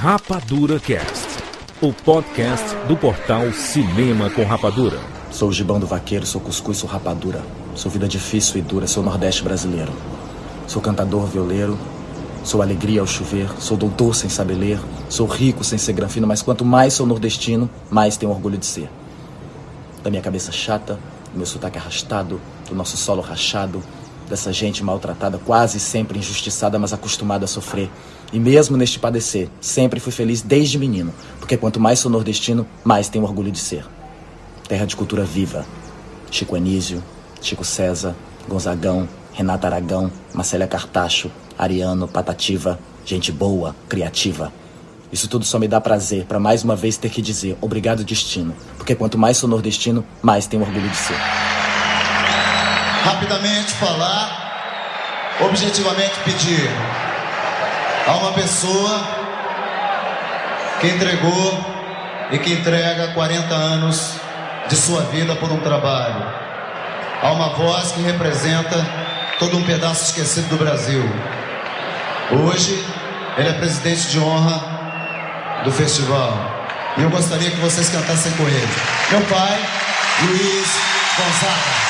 Rapadura Cast, o podcast do portal Cinema com Rapadura. Sou o gibão do vaqueiro, sou cuscuz, sou rapadura. Sou vida difícil e dura, sou nordeste brasileiro. Sou cantador violeiro, sou alegria ao chover, sou doutor sem saber ler, sou rico sem ser granfino, mas quanto mais sou nordestino, mais tenho orgulho de ser. Da minha cabeça chata, do meu sotaque arrastado, do nosso solo rachado, dessa gente maltratada, quase sempre injustiçada, mas acostumada a sofrer. E mesmo neste padecer, sempre fui feliz desde menino, porque quanto mais sou nordestino, mais tenho orgulho de ser. Terra de cultura viva. Chico Anísio, Chico César, Gonzagão, Renata Aragão, Marcélia Cartacho, Ariano, Patativa, gente boa, criativa. Isso tudo só me dá prazer para mais uma vez ter que dizer obrigado destino, porque quanto mais sou nordestino, mais tenho orgulho de ser. Rapidamente falar, objetivamente pedir a uma pessoa que entregou e que entrega 40 anos de sua vida por um trabalho. Há uma voz que representa todo um pedaço esquecido do Brasil. Hoje, ele é presidente de honra do festival. E eu gostaria que vocês cantassem com ele. Meu pai, Luiz Gonzaga.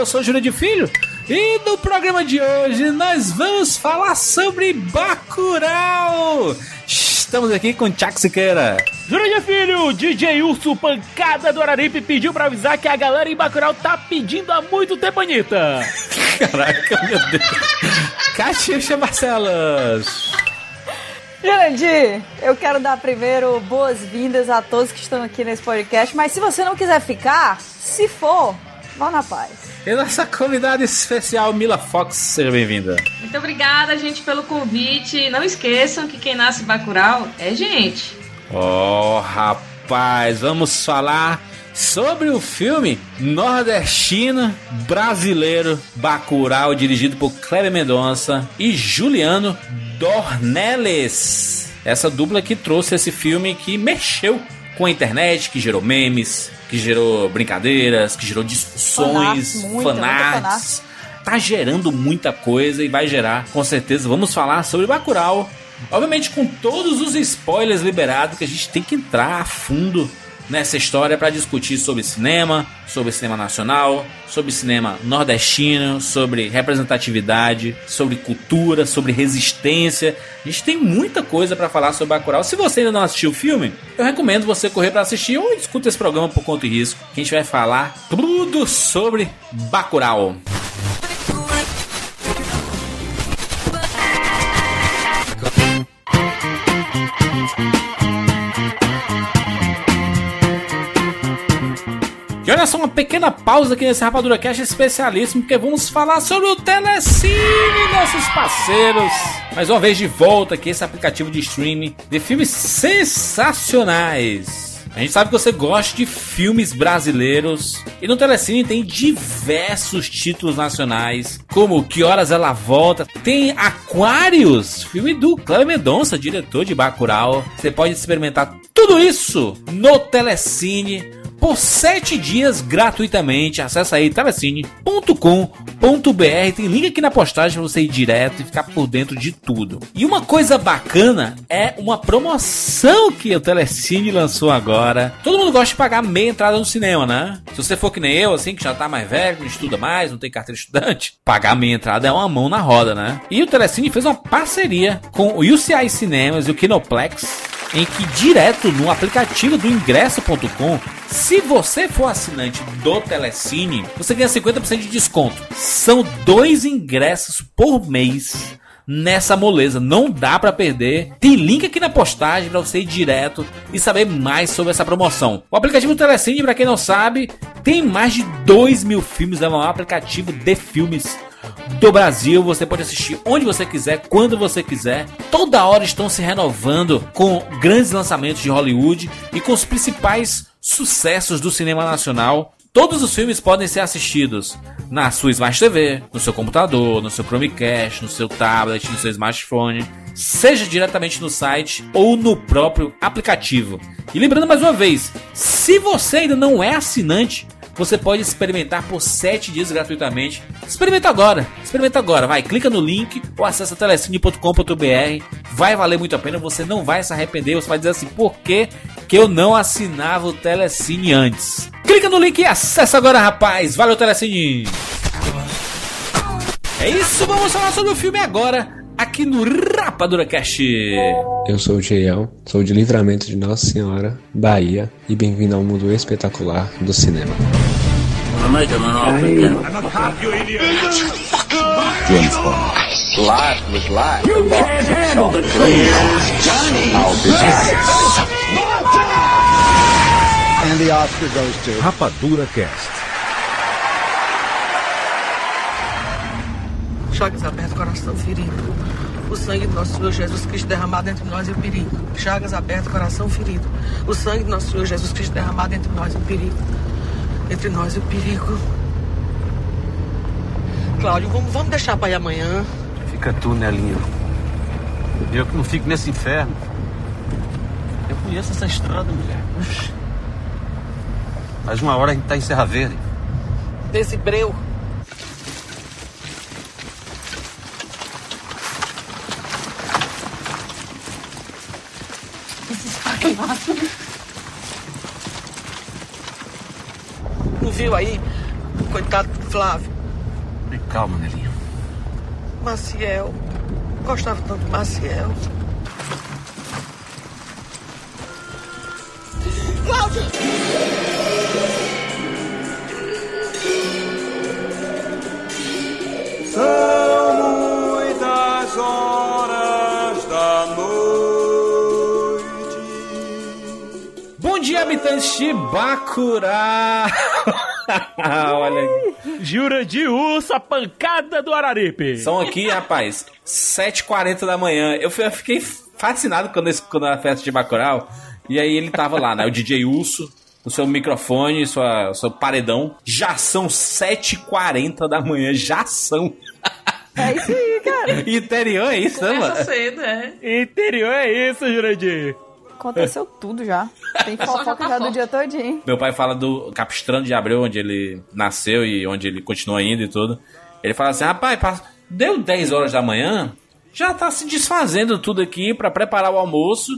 Eu sou o Júlio de Filho e no programa de hoje nós vamos falar sobre Bacurau. Estamos aqui com Tchak Siqueira. Jurandir Filho, DJ Urso Pancada do Araripe pediu pra avisar que a galera em Bacurau tá pedindo há muito tempo, Anitta. Caraca, meu Deus. Catixa Marcelas. Jurandir, eu quero dar primeiro boas-vindas a todos que estão aqui nesse podcast, mas se você não quiser ficar, se for, vá na paz. E nossa convidada especial, Mila Fox. Seja bem-vinda. Muito obrigada, gente, pelo convite. Não esqueçam que quem nasce Bacurau é gente. Oh, rapaz, vamos falar sobre o filme nordestino brasileiro Bacurau, dirigido por Kleber Mendonça e Juliano Dornelles. Essa dupla que trouxe esse filme que mexeu com a internet, que gerou memes, que gerou brincadeiras, que gerou discussões, Fanarts, muita, muita fanarts. Tá gerando muita coisa e vai gerar, com certeza. Vamos falar sobre Bacurau. Obviamente com todos os spoilers liberados que a gente tem que entrar a fundo nessa história para discutir sobre cinema, sobre cinema nacional, sobre cinema nordestino, sobre representatividade, sobre cultura, sobre resistência. A gente tem muita coisa para falar sobre Bacurau. Se você ainda não assistiu o filme, eu recomendo você correr para assistir ou escuta esse programa por conta e risco, que a gente vai falar tudo sobre Bacurau. Só, uma pequena pausa aqui nesse Rapadura Cash especialíssimo, porque vamos falar sobre o Telecine, nossos parceiros. Mais uma vez de volta aqui, esse aplicativo de streaming de filmes sensacionais. A gente sabe que você gosta de filmes brasileiros e no Telecine tem diversos títulos nacionais, como Que Horas Ela Volta, tem Aquários, filme do Cléber Mendonça, diretor de Bacurau. Você pode experimentar tudo isso no Telecine por 7 dias gratuitamente. Acesse aí telecine.com.br. Tem link aqui na postagem pra você ir direto e ficar por dentro de tudo. E uma coisa bacana é uma promoção que o Telecine lançou agora. Todo mundo gosta de pagar meia entrada no cinema, né? Se você for que nem eu, assim, que já tá mais velho, não estuda mais, não tem carteira estudante, pagar meia entrada é uma mão na roda, né? E o Telecine fez uma parceria com o UCI Cinemas e o Kinoplex em que direto no aplicativo do ingresso.com, se você for assinante do Telecine, você ganha 50% de desconto. São dois ingressos por mês nessa moleza, não dá para perder. Tem link aqui na postagem para você ir direto e saber mais sobre essa promoção. O aplicativo Telecine, para quem não sabe, tem mais de 2 mil filmes, é o maior aplicativo de filmes do Brasil. Você pode assistir onde você quiser, quando você quiser. Toda hora estão se renovando com grandes lançamentos de Hollywood e com os principais sucessos do cinema nacional. Todos os filmes podem ser assistidos na sua Smart TV, no seu computador, no seu Chromecast, no seu tablet, no seu smartphone, seja diretamente no site ou no próprio aplicativo. E lembrando mais uma vez, se você ainda não é assinante, você pode experimentar por 7 dias gratuitamente. Experimenta agora, experimenta agora, vai, clica no link ou acessa telecine.com.br. Vai valer muito a pena, você não vai se arrepender, você vai dizer assim, por que, que eu não assinava o Telecine antes? Clica no link e acessa agora, rapaz. Valeu, Telecine! É isso, vamos falar sobre o filme agora aqui no Rapadura Cast. Eu sou o Jeiel, sou de Livramento de Nossa Senhora, Bahia, e bem-vindo ao mundo espetacular do cinema. Rapadura Cast. Chagas abertas, coração ferido. O sangue do nosso Senhor Jesus Cristo derramado entre nós e o perigo. Chagas abertas, coração ferido. O sangue do nosso Senhor Jesus Cristo derramado entre nós e o perigo. Entre nós e o perigo. Cláudio, vamos, vamos deixar para ir amanhã. Fica tu, Nelinho. Eu que não fico nesse inferno. Eu conheço essa estrada, mulher. Ux. Faz uma hora a gente tá em Serra Verde. Desse breu. Não viu aí? Coitado do Flávio. E calma, Nelinho. Maciel. Gostava tanto de Maciel. Cláudio! São muitas horas habitantes de Bacurau! Olha. Jura de urso, a pancada do Araripe. São aqui, rapaz, 7h40 da manhã. Eu fiquei fascinado quando, esse, quando a festa de Bacurau. E aí ele tava lá, né? O DJ Urso, o seu microfone, sua, seu paredão. Já são 7h40 da manhã, já são. É isso aí, cara. Interior é isso, né, mano? cedo, é. Interior é isso, Jurandir. Aconteceu tudo já. Tem fofoca já do dia todinho. Meu pai fala do Capistrano de Abreu, onde ele nasceu e onde ele continua indo e tudo. Ele fala assim: rapaz, deu 10 horas da manhã, já tá se desfazendo tudo aqui pra preparar o almoço.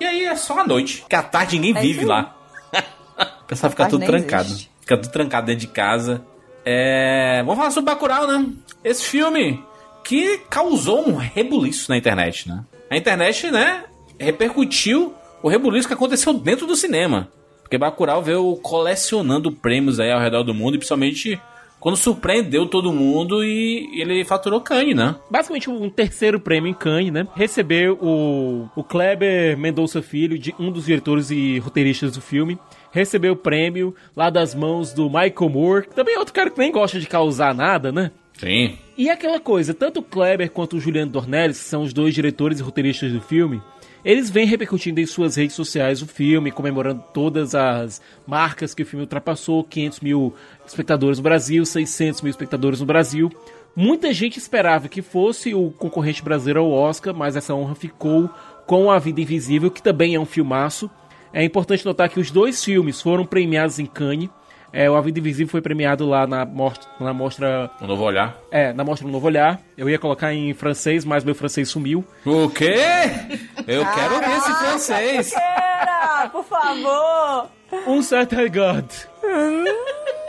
E aí é só a noite. Que à tarde ninguém É vive lá. o pessoal fica tudo trancado. existe. Fica tudo trancado dentro de casa. É... Vamos falar sobre Bacurau, né? Esse filme que causou um rebuliço na internet, né? A internet, né, repercutiu o rebuliço que aconteceu dentro do cinema. Porque Bacurau veio colecionando prêmios aí ao redor do mundo, e principalmente quando surpreendeu todo mundo e ele faturou Cannes, né? Basicamente um terceiro prêmio em Cannes, né? Recebeu o, o Kleber Mendonça Filho, de um dos diretores e roteiristas do filme. Recebeu o prêmio lá das mãos do Michael Moore, que também é outro cara que nem gosta de causar nada, né? Sim. E aquela coisa, tanto o Kleber quanto o Juliano Dornelles, que são os dois diretores e roteiristas do filme, eles vêm repercutindo em suas redes sociais o filme, comemorando todas as marcas que o filme ultrapassou, 500 mil espectadores no Brasil, 600 mil espectadores no Brasil. Muita gente esperava que fosse o concorrente brasileiro ao Oscar, mas essa honra ficou com A Vida Invisível, que também é um filmaço. É importante notar que os dois filmes foram premiados em Cannes. É, o A Vida Invisível foi premiado lá na, mostra, na mostra. Um novo olhar. É, na mostra Um Novo Olhar. Eu ia colocar em francês, mas meu francês sumiu. O quê? Eu quero ver esse francês. Por favor. Um certain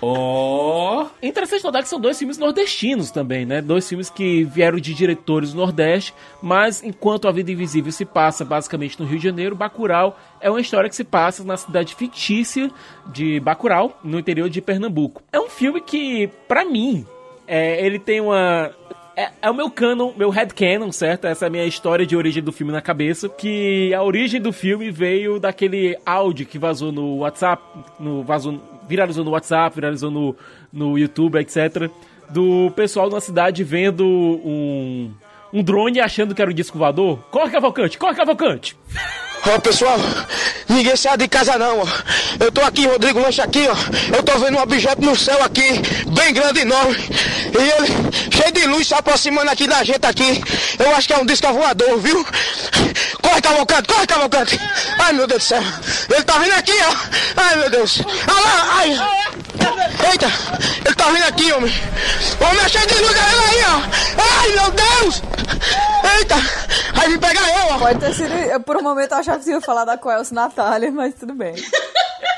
regard. Oh. Interessante notar que são dois filmes nordestinos também, né? Dois filmes que vieram de diretores do Nordeste, mas enquanto A Vida Invisível se passa basicamente no Rio de Janeiro, Bacurau é uma história que se passa na cidade fictícia de Bacurau, no interior de Pernambuco. É um filme que, pra mim, é, ele tem uma é, é o meu canon, meu headcanon, certo? Essa é a minha história de origem do filme na cabeça. Que a origem do filme veio daquele áudio que vazou no WhatsApp, no vazou, viralizou no WhatsApp, viralizou no, no YouTube, etc. Do pessoal na cidade vendo um, um drone achando que era um disco voador. Corre, Cavalcante, corre, Cavalcante! Ó, pessoal, ninguém sai de casa não, ó. Eu tô aqui, Rodrigo Lanche aqui, ó. Eu tô vendo um objeto no céu aqui, bem grande e enorme. E ele, cheio de luz, se aproximando aqui da gente aqui. Eu acho que é um disco voador, viu? Corre, Cavalcante, corre, Cavalcante. Ai, meu Deus do céu. Ele tá vindo aqui, ó. Ai, meu Deus. Olha lá, ai. Eita, ele tá vindo aqui, homem. Homem, de luz, olha aí, ó. Ai, meu Deus. Eita, vai me pegar eu, ó. Pode ter sido. eu, Por um momento eu achava que você ia falar da Coelce Natália, mas tudo bem.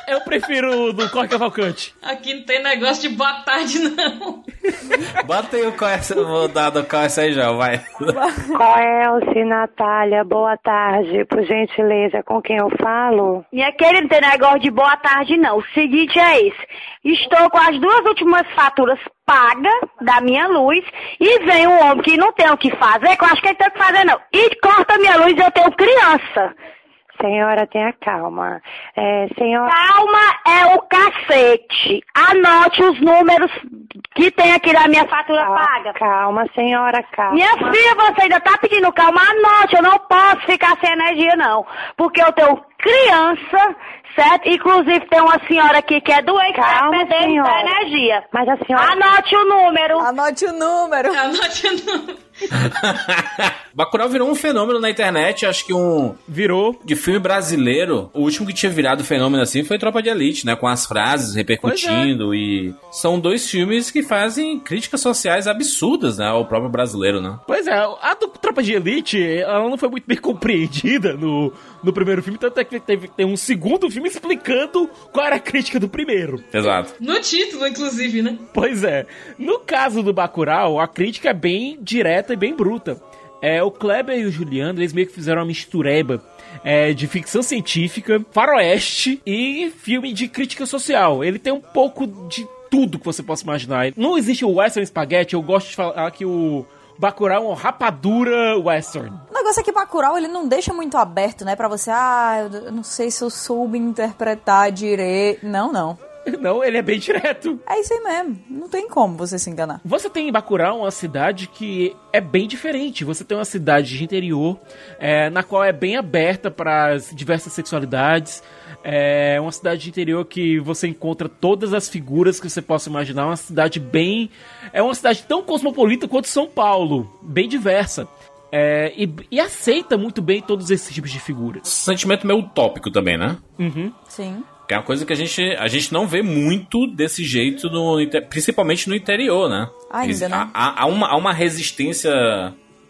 Eu prefiro o do Corre Cavalcante. Aqui não tem negócio de boa tarde, não. Bota aí o KS, vou dar do KS aí já, vai. Coelce, Natália, boa tarde. Por gentileza, com quem eu falo? Minha querida, não tem negócio de boa tarde, não. O seguinte é esse. Estou com as duas últimas faturas pagas da minha luz e vem um homem que não tem o que fazer, que eu acho que ele tem o que fazer, não. E corta minha luz e eu tenho criança. Senhora, tenha calma. É, senhora... Calma é o cacete. Anote os números que tem aqui na minha fatura paga. Calma, senhora, calma. Minha filha, você ainda tá pedindo calma? Anote, eu não posso ficar sem energia, não. Porque eu tenho criança, certo? Inclusive tem uma senhora aqui que é doente, Calma, tá perdendo senhora. energia. Mas a senhora... Anote o número. Anote o número. Anote o número. Bacurau virou um fenômeno na internet, acho que um Virou. de filme brasileiro. O último que tinha virado fenômeno assim foi Tropa de Elite, né? Com as frases repercutindo e são dois filmes que fazem críticas sociais absurdas, né? Ao próprio brasileiro, né? Pois é, a do Tropa de Elite, ela não foi muito bem compreendida no, no primeiro filme, tanto é que teve, tem um segundo filme explicando qual era a crítica do primeiro. Exato. No título, inclusive, né? Pois é. No caso do Bacurau, a crítica é bem direta e bem bruta. É, o Kleber e o Juliano, eles meio que fizeram uma mistureba é, de ficção científica, faroeste e filme de crítica social. Ele tem um pouco de tudo que você possa imaginar. Não existe o western spaghetti, eu gosto de falar que o Bacurau é uma rapadura western. O negócio é que Bacurau, ele não deixa muito aberto, né? Pra você, ah, eu não sei se eu soube interpretar direito. Não, não. Não, ele é bem direto. É isso aí mesmo. Não tem como você se enganar. Você tem em Bacurau uma cidade que é bem diferente. Você tem uma cidade de interior, é, na qual é bem aberta para as diversas sexualidades. É uma cidade de interior que você encontra todas as figuras que você possa imaginar. Uma cidade bem. É uma cidade tão cosmopolita quanto São Paulo, bem diversa. É, e, e aceita muito bem todos esses tipos de figuras. Sentimento meio utópico também, né? Uhum. Sim. Que é uma coisa que a gente, a gente não vê muito desse jeito, no, principalmente no interior, né? Ainda, Eles- né? Há, há- uma, há uma resistência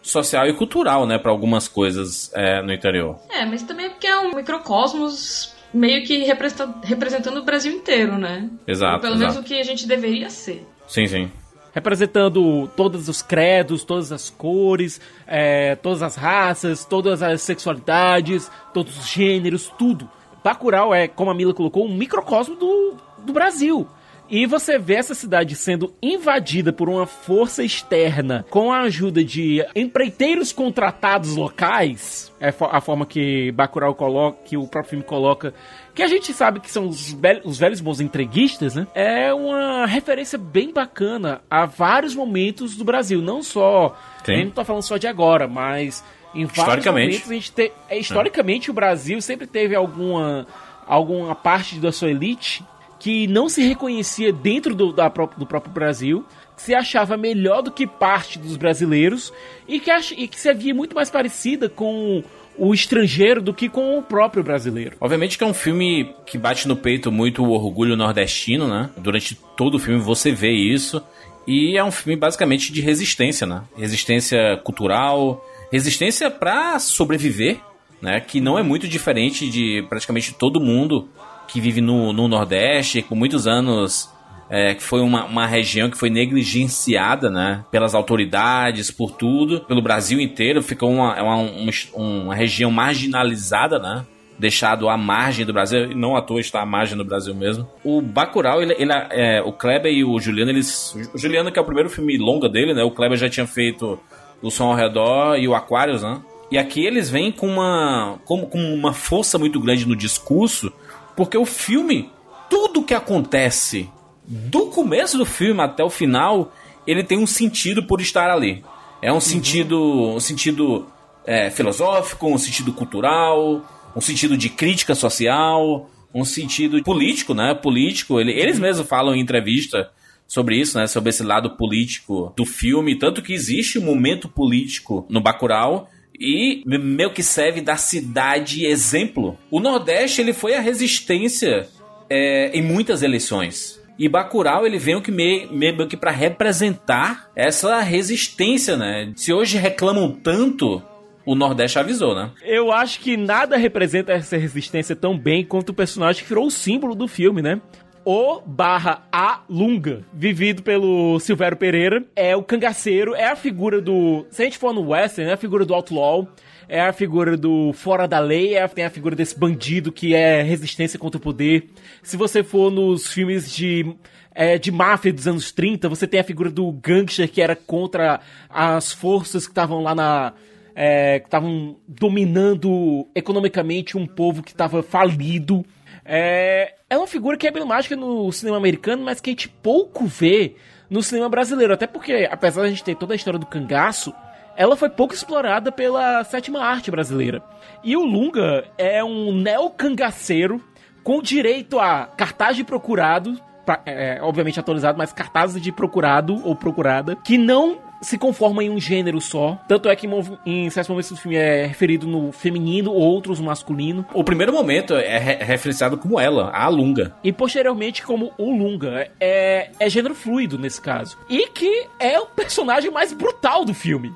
social e cultural, né, para algumas coisas é, no interior. É, mas também é porque é um microcosmos meio que representa- representando o Brasil inteiro, né? Exato, Ou pelo menos exato. o que a gente deveria ser. Sim, sim. representando todos os credos, todas as cores, é, todas as raças, todas as sexualidades, todos os gêneros, tudo. Bacurau é, como a Mila colocou, um microcosmo do, do Brasil. E você vê essa cidade sendo invadida por uma força externa com a ajuda de empreiteiros contratados locais, é a forma que Bacurau coloca, que o próprio filme coloca, que a gente sabe que são os, os velhos bons entreguistas, né? É uma referência bem bacana a vários momentos do Brasil, não só, Sim. a gente não tá falando só de agora, mas em Historicamente. momentos a gente tem, é, historicamente o Brasil sempre teve alguma alguma parte da sua elite que não se reconhecia dentro do, da do próprio Brasil, se achava melhor do que parte dos brasileiros e que, ach, e que se havia muito mais parecida com o estrangeiro do que com o próprio brasileiro. Obviamente que é um filme que bate no peito muito o orgulho nordestino, né? Durante todo o filme você vê isso. E é um filme basicamente de resistência, né? Resistência cultural, resistência para sobreviver, né? Que não é muito diferente de praticamente todo mundo que vive no, no Nordeste, com muitos anos é, que foi uma, uma região que foi negligenciada, né, pelas autoridades, por tudo, pelo Brasil inteiro, ficou uma, uma, uma, uma região marginalizada, né, deixado à margem do Brasil, não à toa está à margem do Brasil mesmo. O Bacurau, ele, ele é, o Kleber e o Juliano, eles, o Juliano que é o primeiro filme longa dele, né, o Kleber já tinha feito O Som ao Redor e o Aquarius, né, e aqui eles vêm com uma, com, com uma força muito grande no discurso, porque o filme, tudo que acontece do começo do filme até o final, ele tem um sentido por estar ali. É um uhum. sentido, um sentido é, filosófico, um sentido cultural, um sentido de crítica social, um sentido político, né? Político. Ele, eles mesmos falam em entrevista sobre isso, né? Sobre esse lado político do filme, tanto que existe um momento político no Bacurau e meio que serve da cidade exemplo. O Nordeste ele foi a resistência é, em muitas eleições. E Bacurau, ele vem que meio, meio que para representar essa resistência, né? Se hoje reclamam tanto, o Nordeste avisou, né? Eu acho que nada representa essa resistência tão bem quanto o personagem que virou o símbolo do filme, né? O barra A Lunga, vivido pelo Silvério Pereira, é o cangaceiro, é a figura do. Se a gente for no Western, é a figura do Outlaw é a figura do fora da lei, é, tem a figura desse bandido que é resistência contra o poder. Se você for nos filmes de é, de máfia dos anos 30, você tem a figura do gangster que era contra as forças que estavam lá na. É, que estavam dominando economicamente um povo que estava falido. É, é uma figura que é emblemática no cinema americano, mas que a gente pouco vê no cinema brasileiro. Até porque, apesar de a gente ter toda a história do cangaço, ela foi pouco explorada pela sétima arte brasileira. E o Lunga é um neocangaceiro com direito a cartaz de procurado, pra, é, obviamente atualizado, mas cartazes de procurado ou procurada, que não se conforma em um gênero só. Tanto é que em certos momentos do filme é referido no feminino, outros no masculino. O primeiro momento é re referenciado como ela, a Lunga. E posteriormente como o Lunga. É, é gênero fluido nesse caso. E que é o personagem mais brutal do filme.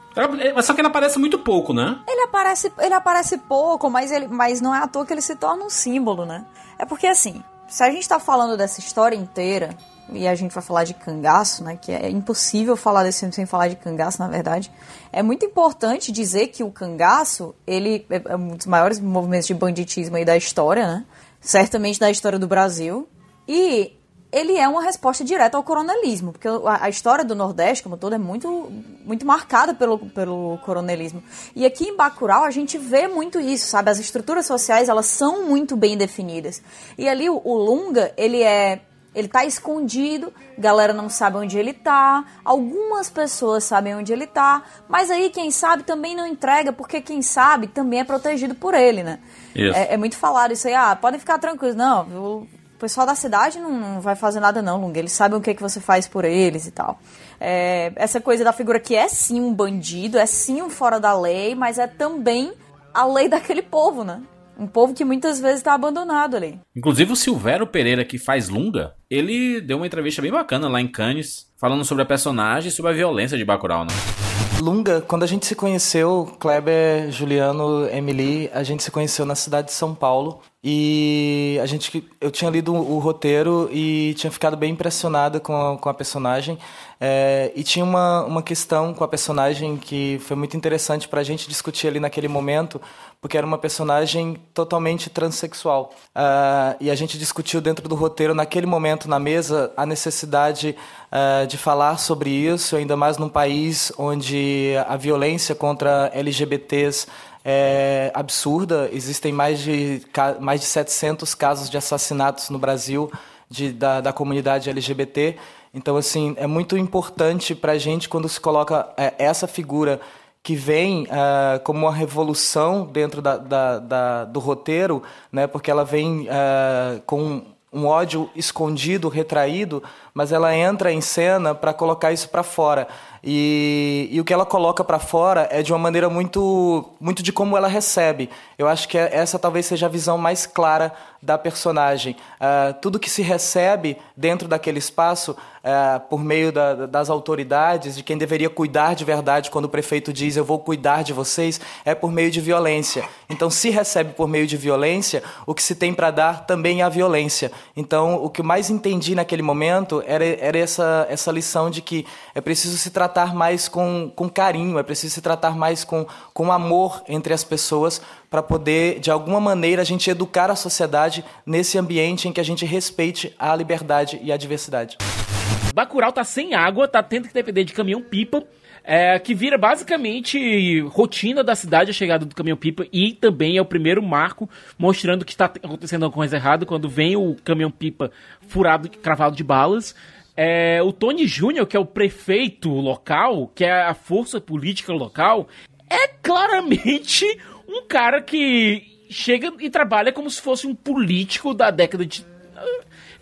Mas só que ele aparece muito pouco, né? Ele aparece, ele aparece pouco, mas, ele, mas não é à toa que ele se torna um símbolo, né? É porque assim, se a gente tá falando dessa história inteira, e a gente vai falar de cangaço, né? Que é impossível falar desse sem falar de cangaço, na verdade. É muito importante dizer que o cangaço, ele é, é um dos maiores movimentos de banditismo aí da história, né? Certamente da história do Brasil. E ele é uma resposta direta ao coronelismo, porque a história do Nordeste, como todo, é muito, muito marcada pelo, pelo coronelismo. E aqui em Bacurau a gente vê muito isso, sabe? As estruturas sociais, elas são muito bem definidas. E ali o, o Lunga, ele é ele tá escondido, galera não sabe onde ele tá, algumas pessoas sabem onde ele tá, mas aí quem sabe também não entrega, porque quem sabe também é protegido por ele, né? É, é, muito falado isso aí, ah, podem ficar tranquilos, não, o pessoal da cidade não, não vai fazer nada não, Lunga, eles sabem o que, é que você faz por eles e tal. É, essa coisa da figura que é sim um bandido, é sim um fora da lei, mas é também a lei daquele povo, né? Um povo que muitas vezes está abandonado ali. Inclusive o Silvério Pereira, que faz Lunga, ele deu uma entrevista bem bacana lá em Cannes, falando sobre a personagem e sobre a violência de Bacurau, né? Lunga, quando a gente se conheceu, Kleber, Juliano, Emily, a gente se conheceu na cidade de São Paulo. E a gente, eu tinha lido o roteiro e tinha ficado bem impressionada com a, com a personagem. É, e tinha uma, uma questão com a personagem que foi muito interessante para a gente discutir ali naquele momento, porque era uma personagem totalmente transexual. Uh, e a gente discutiu dentro do roteiro, naquele momento na mesa, a necessidade uh, de falar sobre isso, ainda mais num país onde a violência contra LGBTs é absurda. Existem mais de, mais de 700 casos de assassinatos no Brasil de, da, da comunidade LGBT. Então, assim, é muito importante para a gente quando se coloca é, essa figura que vem uh, como uma revolução dentro da, da, da, do roteiro, né? Porque ela vem uh, com um ódio escondido, retraído, mas ela entra em cena para colocar isso para fora. E, e, o que ela coloca para fora é de uma maneira muito, muito de como ela recebe. Eu acho que essa talvez seja a visão mais clara da personagem. Uh, tudo que se recebe dentro daquele espaço, uh, por meio da, das autoridades, de quem deveria cuidar de verdade, quando o prefeito diz eu vou cuidar de vocês, é por meio de violência. Então, se recebe por meio de violência, o que se tem para dar também é a violência. Então, o que eu mais entendi naquele momento era, era essa, essa lição de que é preciso se tratar mais com, com carinho, é preciso se tratar mais com, com amor entre as pessoas para poder, de alguma maneira, a gente educar a sociedade nesse ambiente em que a gente respeite a liberdade e a diversidade. Bacurau tá sem água, tá tendo que depender de caminhão-pipa. É, que vira basicamente rotina da cidade a chegada do caminhão-pipa e também é o primeiro marco mostrando que está acontecendo alguma coisa errada quando vem o caminhão-pipa furado, cravado de balas. É, o Tony Júnior, que é o prefeito local, que é a força política local, é claramente um cara que chega e trabalha como se fosse um político da década de.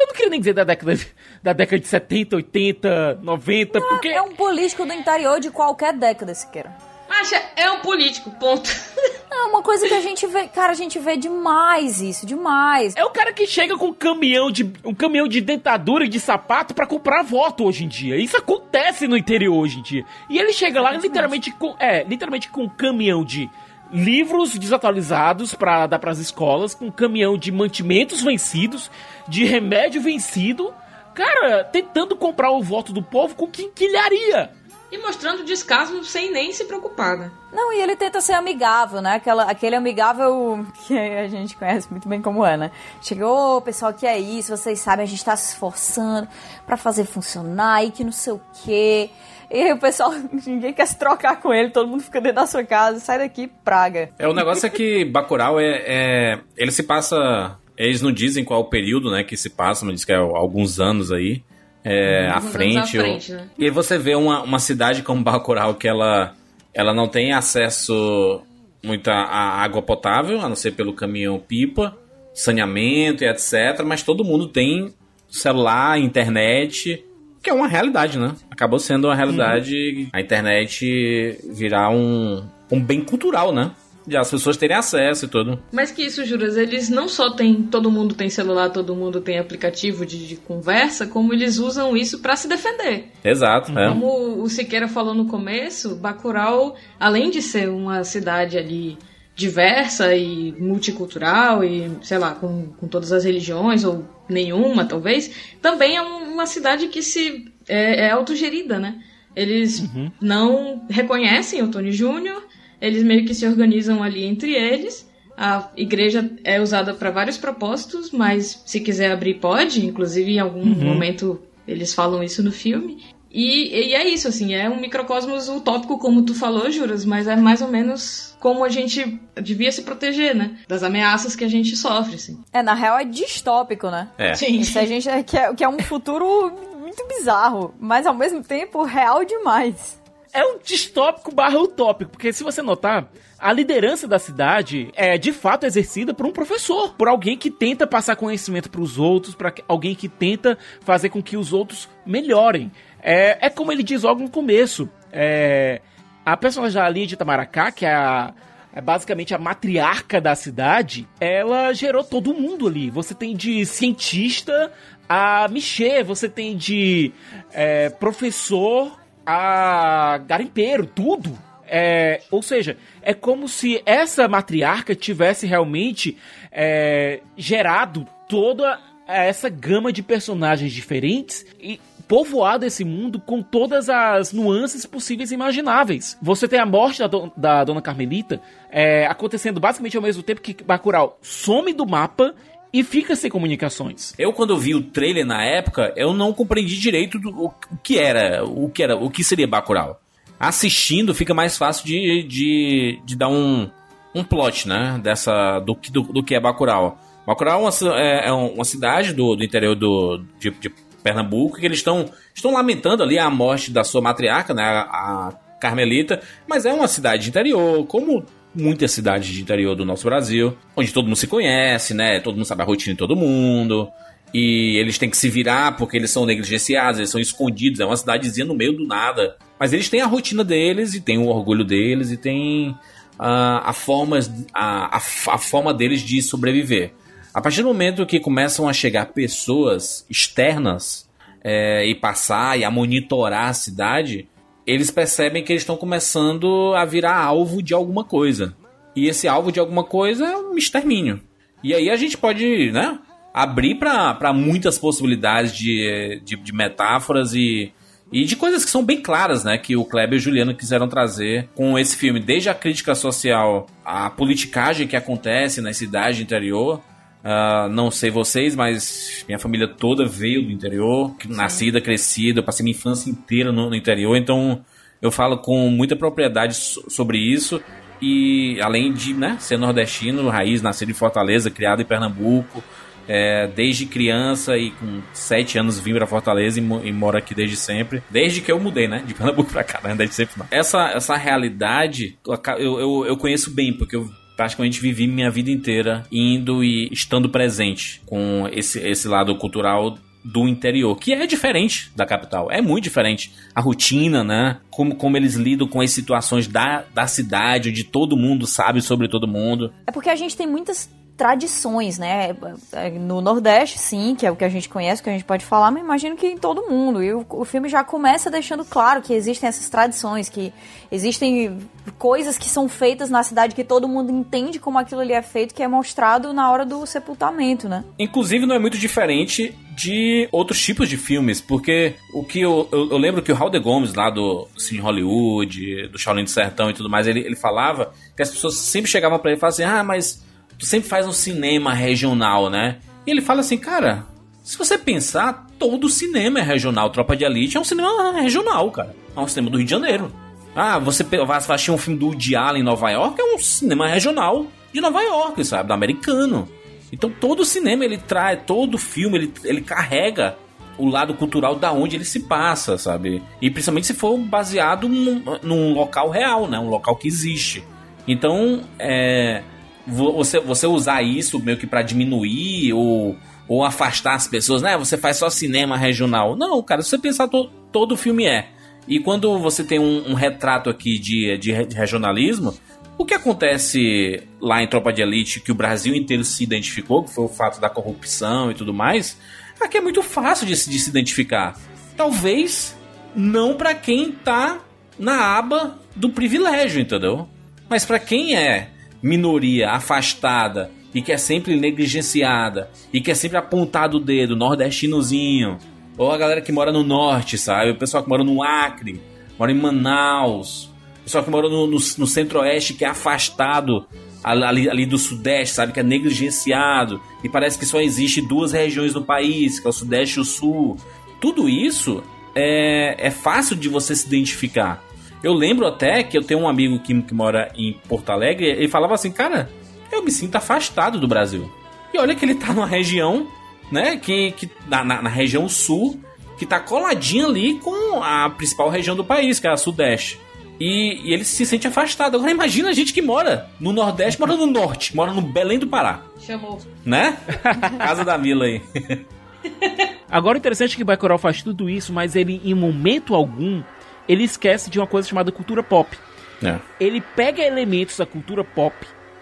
Eu não queria nem dizer da década de, da década de 70, 80, 90, não, porque. É um político do interior de qualquer década, sequer. Acha, é um político, ponto. É uma coisa que a gente vê, cara, a gente vê demais isso, demais. É o cara que chega com um caminhão de um caminhão de dentadura e de sapato para comprar voto hoje em dia. Isso acontece no interior hoje em dia. E ele chega lá literalmente com, é, literalmente com um caminhão de livros desatualizados para dar para as escolas, com um caminhão de mantimentos vencidos, de remédio vencido, cara, tentando comprar o voto do povo com quinquilharia. E mostrando descaso sem nem se preocupar, né? Não, e ele tenta ser amigável, né? Aquela, aquele amigável que a gente conhece muito bem como é, né? Chegou, oh, pessoal, que é isso? Vocês sabem, a gente tá se esforçando para fazer funcionar e que não sei o quê. E aí o pessoal, ninguém quer se trocar com ele, todo mundo fica dentro da sua casa, sai daqui, praga. É, o negócio é que Bacurau é, é ele se passa, eles não dizem qual o período, né, que se passa, mas diz que é alguns anos aí, é, à frente. À frente né? E aí você vê uma, uma cidade como Bacurau que ela, ela não tem acesso muita a água potável, a não ser pelo caminhão pipa, saneamento e etc, mas todo mundo tem celular, internet, que é uma realidade, né? Acabou sendo uma realidade uhum. a internet virar um, um bem cultural, né? De as pessoas terem acesso e tudo. Mas que isso, Juras, eles não só têm. Todo mundo tem celular, todo mundo tem aplicativo de, de conversa, como eles usam isso para se defender. Exato, é. Como o Siqueira falou no começo, Bacurau, além de ser uma cidade ali diversa e multicultural e, sei lá, com, com todas as religiões, ou nenhuma, talvez, também é uma cidade que se é, é autogerida, né? Eles uhum. não reconhecem o Tony Júnior, eles meio que se organizam ali entre eles. A igreja é usada para vários propósitos, mas se quiser abrir, pode. Inclusive, em algum uhum. momento eles falam isso no filme. E, e, é isso, assim, é um microcosmos utópico, como tu falou, Juras, mas é mais ou menos como a gente devia se proteger, né? Das ameaças que a gente sofre, assim. É, na real é distópico, né? É. Sim. Isso a gente é, que, é, que é um futuro muito bizarro, mas ao mesmo tempo real demais. É um distópico barra utópico, porque se você notar, a liderança da cidade é de fato exercida por um professor, por alguém que tenta passar conhecimento para os outros, para alguém que tenta fazer com que os outros melhorem. É, é como ele diz logo no começo. É, a personagem ali de Itamaracá, que é, a, é basicamente a matriarca da cidade, ela gerou todo mundo ali. Você tem de cientista a Michê, você tem de é, professor a garimpeiro, tudo. É, ou seja, é como se essa matriarca tivesse realmente é, gerado toda essa gama de personagens diferentes e povoado esse mundo com todas as nuances possíveis e imagináveis. Você tem a morte da, do, da Dona Carmelita é, acontecendo basicamente ao mesmo tempo que Bacurau some do mapa e fica sem comunicações. Eu quando vi o trailer na época, eu não compreendi direito do, o, o, que era, o que era, o que seria Bacurau. Assistindo fica mais fácil de, de, de dar um, um plot, né, dessa do, do, do que é Bacurau. Bacurau é uma, é, é uma cidade do, do interior do, de, de Pernambuco, que eles estão, estão lamentando ali a morte da sua matriarca, né, a Carmelita, mas é uma cidade de interior, como muitas cidades de interior do nosso Brasil, onde todo mundo se conhece, né, todo mundo sabe a rotina de todo mundo, e eles têm que se virar porque eles são negligenciados, eles são escondidos, é uma cidadezinha no meio do nada. Mas eles têm a rotina deles e têm o orgulho deles e têm a, a, formas, a, a, a forma deles de sobreviver. A partir do momento que começam a chegar pessoas externas é, e passar e a monitorar a cidade, eles percebem que eles estão começando a virar alvo de alguma coisa. E esse alvo de alguma coisa é um extermínio. E aí a gente pode, né, abrir para muitas possibilidades de, de, de, metáforas e, e de coisas que são bem claras, né, que o Kleber e o Juliano quiseram trazer com esse filme, desde a crítica social, a politicagem que acontece na cidade interior, Uh, não sei vocês, mas minha família toda veio do interior, Sim. nascida, crescida, eu passei minha infância inteira no, no, interior, então eu falo com muita propriedade so sobre isso. E além de né, ser nordestino, raiz, nascido em Fortaleza, criado em Pernambuco, é, desde criança e com sete anos vim para Fortaleza e, e, moro aqui desde sempre. Desde que eu mudei, né? De Pernambuco pra cá, né? Desde sempre não. Essa, essa realidade eu, eu, eu conheço bem, porque eu praticamente vivi minha vida inteira indo e estando presente com esse, esse lado cultural do interior, que é diferente da capital, é muito diferente. A rotina, né? Como, como eles lidam com as situações da, da cidade, onde todo mundo sabe sobre todo mundo. É porque a gente tem muitas tradições, né? No Nordeste, sim, que é o que a gente conhece, que a gente pode falar, mas imagino que em todo mundo. E o, o filme já começa deixando claro que existem essas tradições, que existem coisas que são feitas na cidade que todo mundo entende como aquilo ali é feito, que é mostrado na hora do sepultamento, né? Inclusive, não é muito diferente de outros tipos de filmes, porque o que eu, eu, eu lembro que o Raul Gomes, lá do Cine Hollywood, do Shaolin do Sertão e tudo mais, ele, ele falava que as pessoas sempre chegavam para ele e falavam assim: ah, mas tu sempre faz um cinema regional, né? E ele fala assim, cara, se você pensar, todo cinema é regional. Tropa de Elite é um cinema regional, cara. É um cinema do Rio de Janeiro. Ah, você vai assistir um filme do Woody Allen em Nova York, é um cinema regional de Nova York, sabe? Do americano. Então todo cinema ele traz, todo filme ele, ele carrega o lado cultural da onde ele se passa, sabe? E principalmente se for baseado num, num local real, né? Um local que existe. Então, é, você, você usar isso meio que para diminuir ou, ou afastar as pessoas, né? Você faz só cinema regional. Não, cara, se você pensar, to, todo filme é. E quando você tem um, um retrato aqui de, de, regionalismo, o que acontece lá em Tropa de Elite, que o Brasil inteiro se identificou, que foi o fato da corrupção e tudo mais, aqui é muito fácil de, de se identificar. Talvez não para quem tá na aba do privilégio, entendeu? Mas para quem é minoria afastada e que é sempre negligenciada e que é sempre apontado o dedo, nordestinozinho, ou a galera que mora no norte, sabe? O pessoal que mora no Acre, mora em Manaus, o pessoal que mora no, no, no centro-oeste que é afastado ali, ali, do sudeste, sabe? Que é negligenciado e parece que só existe duas regiões no país, que é o sudeste e o sul. Tudo isso é, é fácil de você se identificar. Eu lembro até que eu tenho um amigo que, que mora em Porto Alegre, ele falava assim, cara, eu me sinto afastado do Brasil. E olha que ele tá numa região, né, que, que na, na, na região sul, que tá coladinha ali com a principal região do país, que é a Sudeste. E, e, ele se sente afastado. Agora imagina a gente que mora no Nordeste, mora no Norte, mora no Belém do Pará. Chamou. Né? Casa da Mila aí. Agora o interessante é que Bacurau faz tudo isso, mas ele em momento algum ele esquece de uma coisa chamada cultura pop. É. Ele pega elementos da cultura pop,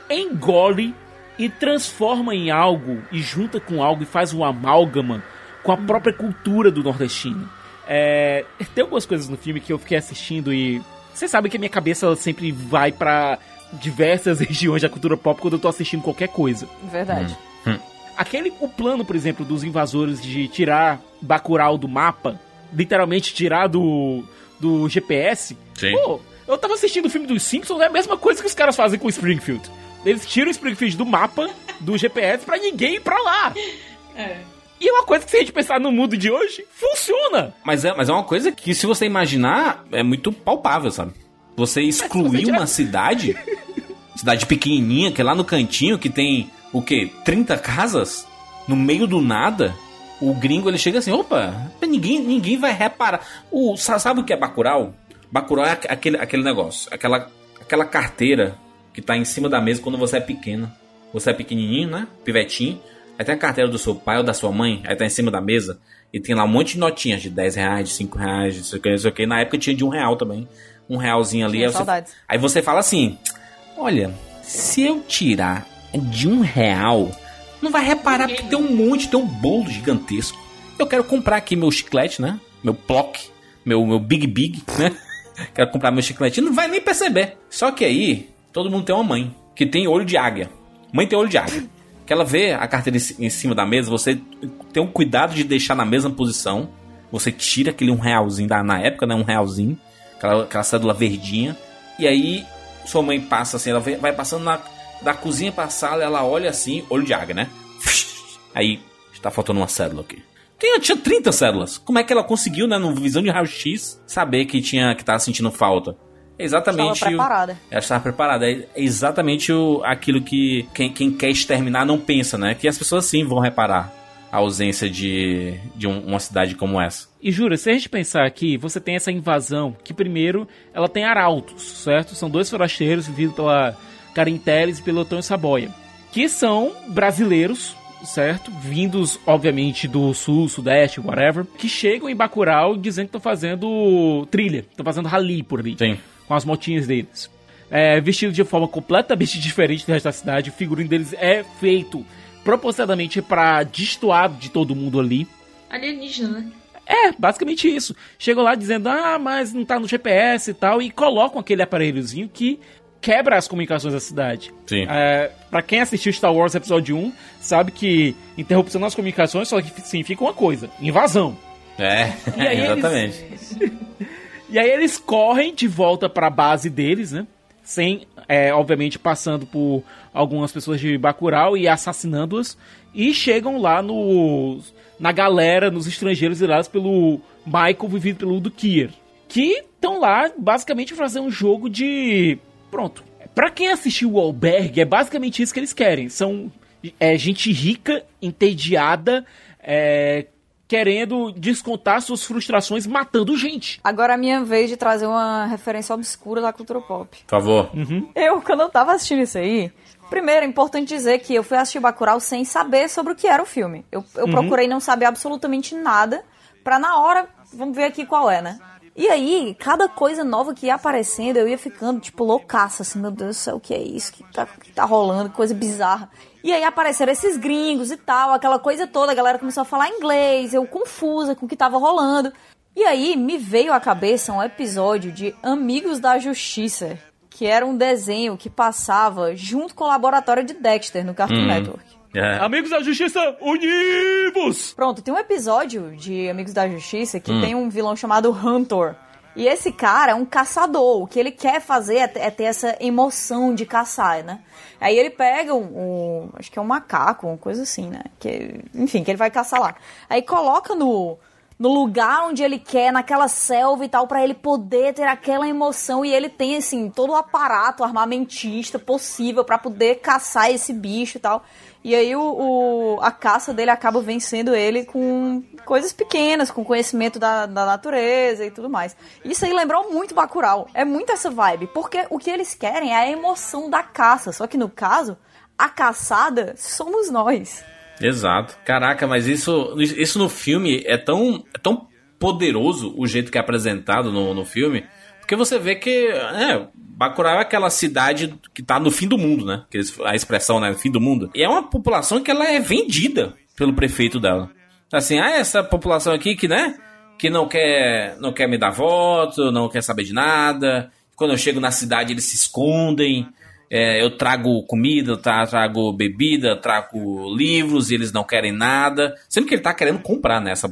engole e transforma em algo, e junta com algo e faz um amálgama com a própria cultura do nordestino. É, tem algumas coisas no filme que eu fiquei assistindo e. Você sabe que a minha cabeça sempre vai para diversas regiões da cultura pop quando eu tô assistindo qualquer coisa. Verdade. Hum. Hum. Aquele, o plano, por exemplo, dos invasores de tirar Bacurau do mapa, literalmente tirar do, do GPS. Sim. Pô, eu tava assistindo o filme dos Simpsons, é a mesma coisa que os caras fazem com Springfield. Eles tiram o Springfield do mapa, do GPS, para ninguém ir pra lá. É. E é uma coisa que, se a gente pensar no mundo de hoje, funciona. Mas é, mas é uma coisa que, se você imaginar, é muito palpável, sabe? Você excluir você uma cidade, cidade pequenininha, que é lá no cantinho, que tem, o quê? 30 casas? No meio do nada? O gringo ele chega assim, opa, ninguém, ninguém vai reparar. O, sabe o que é Bacurau? Bacurau é aquele, aquele negócio, aquela, aquela carteira que tá em cima da mesa quando você é pequeno. Você é pequenininho, né? Pivetinho. Aí tem a carteira do seu pai ou da sua mãe, aí tá em cima da mesa, e tem lá um monte de notinhas de 10 reais, de 5 reais, de sei o que, não sei o que. Na época tinha de um real também. Um realzinho ali. Aí você, aí você fala assim: Olha, se eu tirar de um real, não vai reparar porque tem um monte, tem um bolo gigantesco. Eu quero comprar aqui meu chiclete, né? Meu plock, meu, meu Big Big, né? Quero comprar meu chiclete. Não vai nem perceber. Só que aí, todo mundo tem uma mãe que tem olho de águia. Mãe tem olho de águia. Que ela vê a carteira em ci- em cima da mesa, você tem um cuidado de deixar na mesma posição. Você tira aquele um realzinho da, na época, né? Um realzinho. Aquela, aquela cédula verdinha. E aí, sua mãe passa assim, ela vai vai passando na, da cozinha pra sala, ela olha assim, olho de águia, né? Aí, está faltando uma cédula aqui. Tinha, tinha 30 cédulas. Como é que ela conseguiu, né, no visão de raio-x, saber que tinha que tava sentindo falta? Exatamente. Estava preparada. O, ela estava preparada. É exatamente o, aquilo que quem, quem quer exterminar não pensa, né? Que as pessoas sim vão reparar a ausência de, de um- uma cidade como essa. E jura, se a gente pensar aqui, você tem essa invasão, que primeiro ela tem arautos, certo? São dois forasteiros vividos pela Karen Telles e Saboia, que são brasileiros, certo? Vindos, obviamente, do sul, sudeste, whatever, que chegam em Bacurau dizendo que estão fazendo trilha, estão fazendo rally por ali. Sim. Com as motinhas deles. É, vestidos de forma completamente diferente do resto da cidade, o figurino deles é feito propositadamente para destoar de todo mundo ali. Alienígena, né? É, basicamente isso. Chegam lá dizendo, ah, mas não tá no GPS e tal, e colocam aquele aparelhozinho que quebra as comunicações da cidade. Sim. É, pra quem assistiu Star Wars Episódio 1, sabe que interrupção nas comunicações só significa uma coisa: invasão. É, E aí eles- exatamente. E aí eles correm de volta pra base deles, né? Sem, é, obviamente, passando por algumas pessoas de Bacurau e assassinando-as. E chegam lá no, na galera, nos estrangeiros irados pelo Michael, vivido pelo Udo Kier. Que estão lá, basicamente, fazer um jogo de... Pronto. Pra quem assistiu o Albergue, é basicamente isso que eles querem. São é, gente rica, entediada, é, querendo descontar suas frustrações matando gente. Agora é a minha vez de trazer uma referência obscura da cultura pop. Por favor. Eu, quando eu tava assistindo isso aí, primeiro é importante dizer que eu fui assistir Bacurau sem saber sobre o que era o filme. Eu, eu Uhum. procurei não saber absolutamente nada, pra na hora, vamos ver aqui qual é, né? E aí, cada coisa nova que ia aparecendo, eu ia ficando, tipo, loucaça, assim, meu Deus do céu, o que é isso? O que tá, o que tá rolando? Coisa bizarra. E aí apareceram esses gringos e tal, aquela coisa toda, a galera começou a falar inglês, eu confusa com o que tava rolando. E aí me veio à cabeça um episódio de Amigos da Justiça, que era um desenho que passava junto com o laboratório de Dexter no Cartoon Hum. Network. É. Amigos da Justiça, univos! Pronto, tem um episódio de Amigos da Justiça que Hum. tem um vilão chamado Hunter. E esse cara é um caçador. O que ele quer fazer é ter- é ter essa emoção de caçar, né? Aí ele pega um, um- Acho que é um macaco, uma coisa assim, né? Que, enfim, que ele vai caçar lá. Aí coloca no. No lugar onde ele quer, naquela selva e tal, pra ele poder ter aquela emoção. E ele tem, assim, todo o aparato armamentista possível pra poder caçar esse bicho e tal. E aí o, o- a caça dele acaba vencendo ele com coisas pequenas, com conhecimento da, da natureza e tudo mais. Isso aí lembrou muito Bacurau. É muito essa vibe, porque o que eles querem é a emoção da caça. Só que no caso, a caçada somos nós. Exato. Caraca, mas isso, isso no filme é tão, é tão poderoso o jeito que é apresentado no, no filme, porque você vê que é, é aquela cidade que tá no fim do mundo, né? A expressão, né? Fim do mundo. E é uma população que ela é vendida pelo prefeito dela. Assim, ah, essa população aqui que, né? Que não quer, não quer me dar voto, não quer saber de nada. Quando eu chego na cidade, eles se escondem. É, eu trago comida, eu tra- trago bebida, eu trago livros e eles não querem nada. Sendo que ele tá querendo comprar, né? Essa,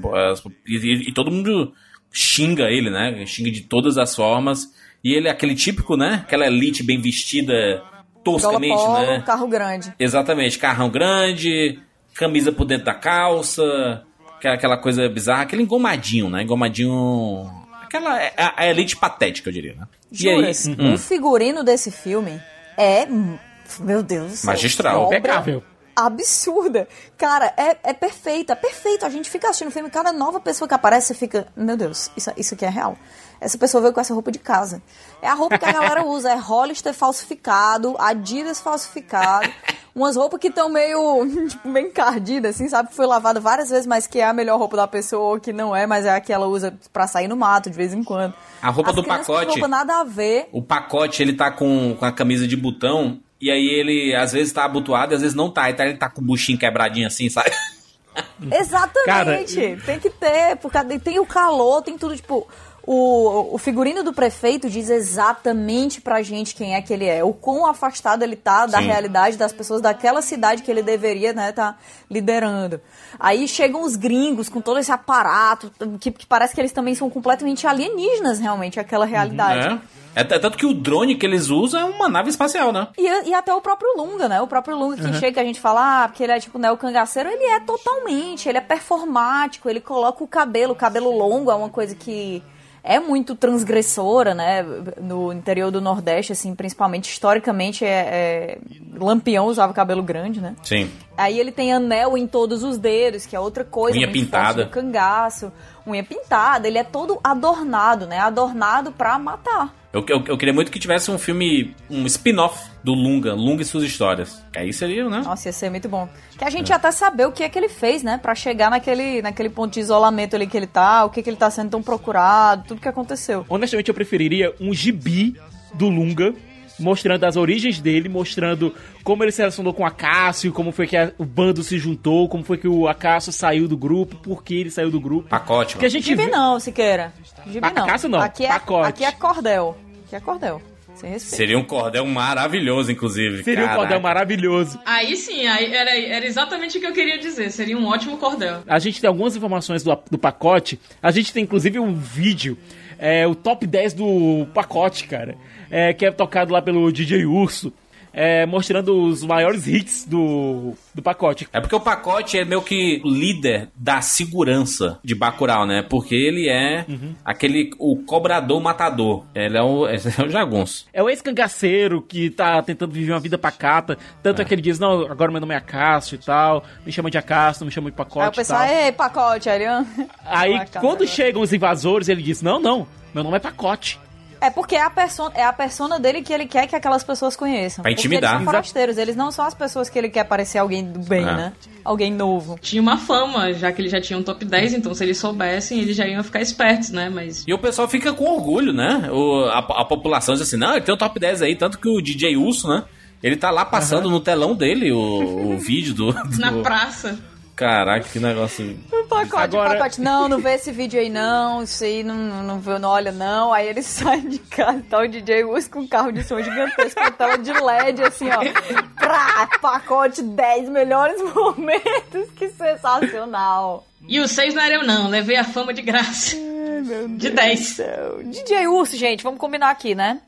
e, e- e todo mundo xinga ele, né? Xinga de todas as formas. E ele é aquele típico, né? Aquela elite bem vestida toscamente, polo, né? carro grande. Exatamente, carrão grande, camisa por dentro da calça, aquela, coisa bizarra, aquele engomadinho, né? Engomadinho. Aquela. é A, a elite patética, eu diria, né? E aí. Juras, hum, o figurino desse filme é. Meu Deus. Magistral. Impecável. Absurda. Cara, é, é perfeito, é perfeito. A gente fica assistindo o filme, cada nova pessoa que aparece, você fica. Meu Deus, isso, isso aqui é real. Essa pessoa veio com essa roupa de casa. É a roupa que a galera usa, é Hollister falsificado, Adidas falsificado. umas roupas que estão meio, tipo, meio encardidas, assim, sabe? Foi lavada várias vezes, mas que é a melhor roupa da pessoa, ou que não é, mas é a que ela usa pra sair no mato de vez em quando. A roupa As do pacote. roupa nada a ver. O pacote, ele tá com, com a camisa de botão. E aí ele, às vezes, tá abotoado e às vezes não tá. Então ele tá com o buchinho quebradinho assim, sabe? Exatamente. Tem que ter, porque tem o calor, tem tudo, tipo. O, o figurino do prefeito diz exatamente pra gente quem é que ele é, o quão afastado ele tá da Sim. realidade das pessoas daquela cidade que ele deveria, né, tá liderando. Aí chegam os gringos com todo esse aparato, que, que parece que eles também são completamente alienígenas, realmente, aquela realidade. É. É t- tanto que o drone que eles usam é uma nave espacial, né? E, e até o próprio Lunga, né? O próprio Lunga que Uhum. chega, a gente fala, ah, porque ele é tipo neo-cangaceiro, ele é totalmente, ele é performático, ele coloca o cabelo, o cabelo longo é uma coisa que é muito transgressora, né? No interior do Nordeste, assim, principalmente, historicamente, é, é... Lampião usava cabelo grande, né? Sim. Aí ele tem anel em todos os dedos, que é outra coisa. Unha pintada. cangaço. Unha pintada, ele é todo adornado, né? Adornado pra matar. Eu, eu, eu queria muito que tivesse um filme, um spin-off do Lunga, Lunga e suas histórias. Que aí seria, né? Nossa, ia ser muito bom. Que a gente ia até saber o que é que ele fez, né? Pra chegar naquele, naquele ponto de isolamento ali que ele tá, o que, que ele tá sendo tão procurado, tudo que aconteceu. Honestamente, eu preferiria um gibi do Lunga, mostrando as origens dele, mostrando como ele se relacionou com o Acácio, como foi que a- o bando se juntou, como foi que o Acácio saiu do grupo, por que ele saiu do grupo. Pacote, Porque a gente Gibi vê- não, Siqueira. Gibi não. Cássio não, Aqui é, pacote. aqui é cordel. Aqui é cordel. Sem respeito. Seria um cordel maravilhoso, inclusive. Seria um Caraca. cordel maravilhoso. Aí sim, aí era, era exatamente o que eu queria dizer. Seria um ótimo cordel. A gente tem algumas informações do, do pacote. A gente tem inclusive um vídeo, é, o top 10 do pacote, cara. É, que é tocado lá pelo DJ Urso. é, mostrando os maiores hits do, do pacote. É porque o pacote é meio que líder da segurança de Bacurau, né? Porque ele é Uhum. aquele, o cobrador matador. Ele é o, é o jagunço. É o ex-cangaceiro que tá tentando viver uma vida pacata. Tanto é. que ele diz, não, agora meu nome é Acácio e tal. Me chama de Acácio, não me chama de pacote Aí o pessoal, ei, pacote, Ariane. Aí, quando chegam os invasores, ele diz, não, não, meu nome é pacote. É porque é a, persona, é a persona dele que ele quer que aquelas pessoas conheçam. Pra Porque intimidar. Eles são forasteiros, eles não são as pessoas que ele quer parecer alguém do bem, É. né? Alguém novo. Tinha uma fama, já que ele já tinha um top 10, então se eles soubessem, eles já iam ficar espertos, né? Mas. E o pessoal fica com orgulho, né? O, a, a população diz assim, não, ele tem o top 10 aí, tanto que o DJ Urso, né? Ele tá lá passando no telão dele o, o vídeo do, do- Na praça. Caraca, que negócio. Pacote, Agora- pacote. Não, não vê esse vídeo aí não. Isso aí não, não, não, vê, não olha não. Aí ele sai de casa, tá o DJ Us com um carro de som gigantesco, com tela de LED, assim, ó. Prá, pacote 10 melhores momentos. Que sensacional. E os seis não era eu, não. Levei a fama de graça. de 10. DJ Urso, gente, vamos combinar aqui, né?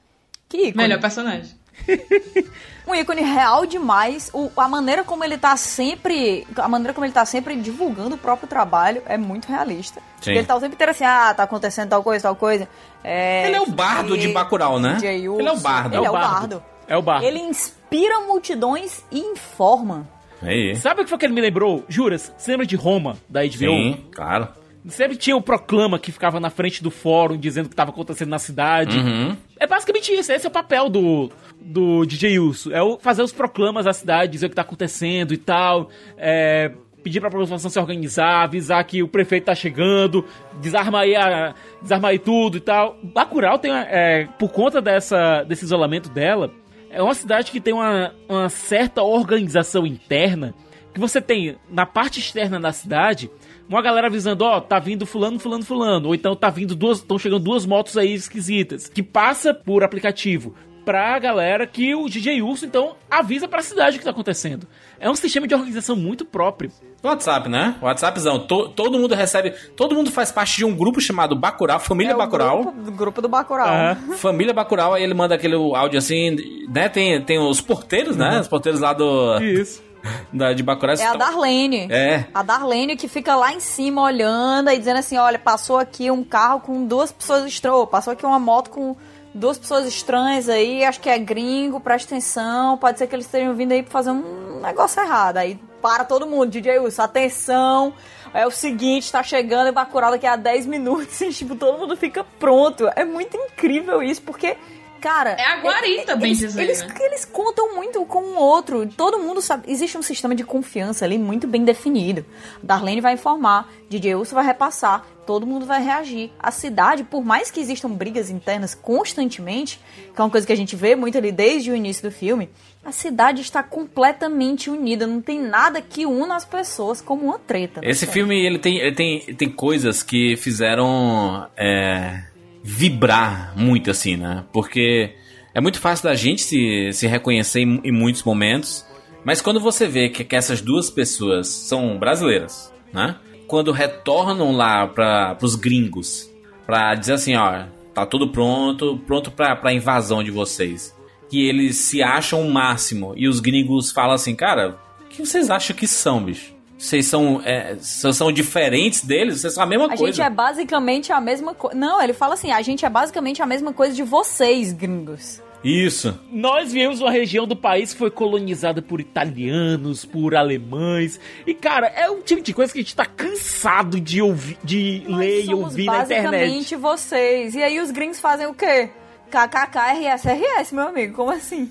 Que ícone. Melhor personagem. Um ícone real demais. O, a maneira como ele tá sempre. A maneira como ele tá sempre divulgando o próprio trabalho é muito realista. Porque ele tá o tempo inteiro assim, ah, tá acontecendo tal coisa, tal coisa. É, Ele é o bardo de Bacurau, né? DJ. Ele é o bardo. Ele é o bardo. É o bardo. Ele inspira multidões e informa. Aí. Sabe o que foi que ele me lembrou? Juras, você lembra de Roma, da HBO? Sim, claro. Sempre tinha o Proclama que ficava na frente do fórum dizendo o que estava acontecendo na cidade. Uhum. É basicamente isso, esse é o papel do, do DJ Urso. É o fazer os proclamas da cidade, dizer o que tá acontecendo e tal. É, pedir pra população se organizar, avisar que o prefeito tá chegando, desarmar aí, a, desarmar aí tudo e tal. Bacurau tem, é, por conta dessa, desse isolamento dela, é uma cidade que tem uma, uma certa organização interna que você tem na parte externa da cidade uma galera avisando, ó, tá vindo fulano, fulano, fulano, ou então tá vindo duas, estão chegando duas motos aí esquisitas, que passa por aplicativo pra galera que o DJ Urso então avisa pra cidade o que tá acontecendo. É um sistema de organização muito próprio. WhatsApp, né? WhatsAppzão. To- todo mundo recebe. Todo mundo faz parte de um grupo chamado Bacurau, Família é Bacurau. Grupo, do grupo do Bacurau. Família Bacurau, aí ele manda aquele áudio assim, né? Tem, tem os porteiros, né? Uhum. Os porteiros lá do. Isso. Da, de Bacurau. É a Darlene. É. A Darlene que fica lá em cima olhando e dizendo assim: olha, passou aqui um carro com duas pessoas estranhas, passou aqui uma moto com duas pessoas estranhas aí, acho que é gringo, presta atenção, pode ser que eles estejam vindo aí pra fazer um negócio errado. Aí para todo mundo, DJ Wilson, atenção, é o seguinte, tá chegando em Bacurau daqui a 10 minutos e tipo, todo mundo fica pronto. É muito incrível isso, porque Cara, É a guarita, bem eles, dizer, eles, né? eles contam muito com o outro. Todo mundo sabe. Existe um sistema de confiança ali muito bem definido. Darlene vai informar, DJ Urso vai repassar, todo mundo vai reagir. A cidade, por mais que existam brigas internas constantemente, que é uma coisa que a gente vê muito ali desde o início do filme, a cidade está completamente unida. Não tem nada que una as pessoas como uma treta. né, Esse filme, ele tem, ele tem, ele tem coisas que fizeram é, vibrar muito, assim, né? Porque é muito fácil da gente se, se reconhecer em, em muitos momentos, mas quando você vê que, que essas duas pessoas são brasileiras, né? Quando retornam lá para os gringos, pra dizer assim, ó, tá tudo pronto, pronto pra, pra invasão de vocês. Que eles se acham o máximo, e os gringos falam assim, cara, o que vocês acham que são, bicho? Vocês são, é, vocês são diferentes deles? Vocês são a mesma A coisa. gente é basicamente a mesma coisa. Não, ele fala assim: a gente é basicamente a mesma coisa de vocês, gringos. Isso. Nós viemos uma região do país que foi colonizada por italianos, por alemães. E, cara, é um tipo de coisa que a gente tá cansado de ouvir, de ler e ouvir na internet. basicamente vocês. E aí os gringos fazem o quê? KKKRSRS, meu amigo, como assim?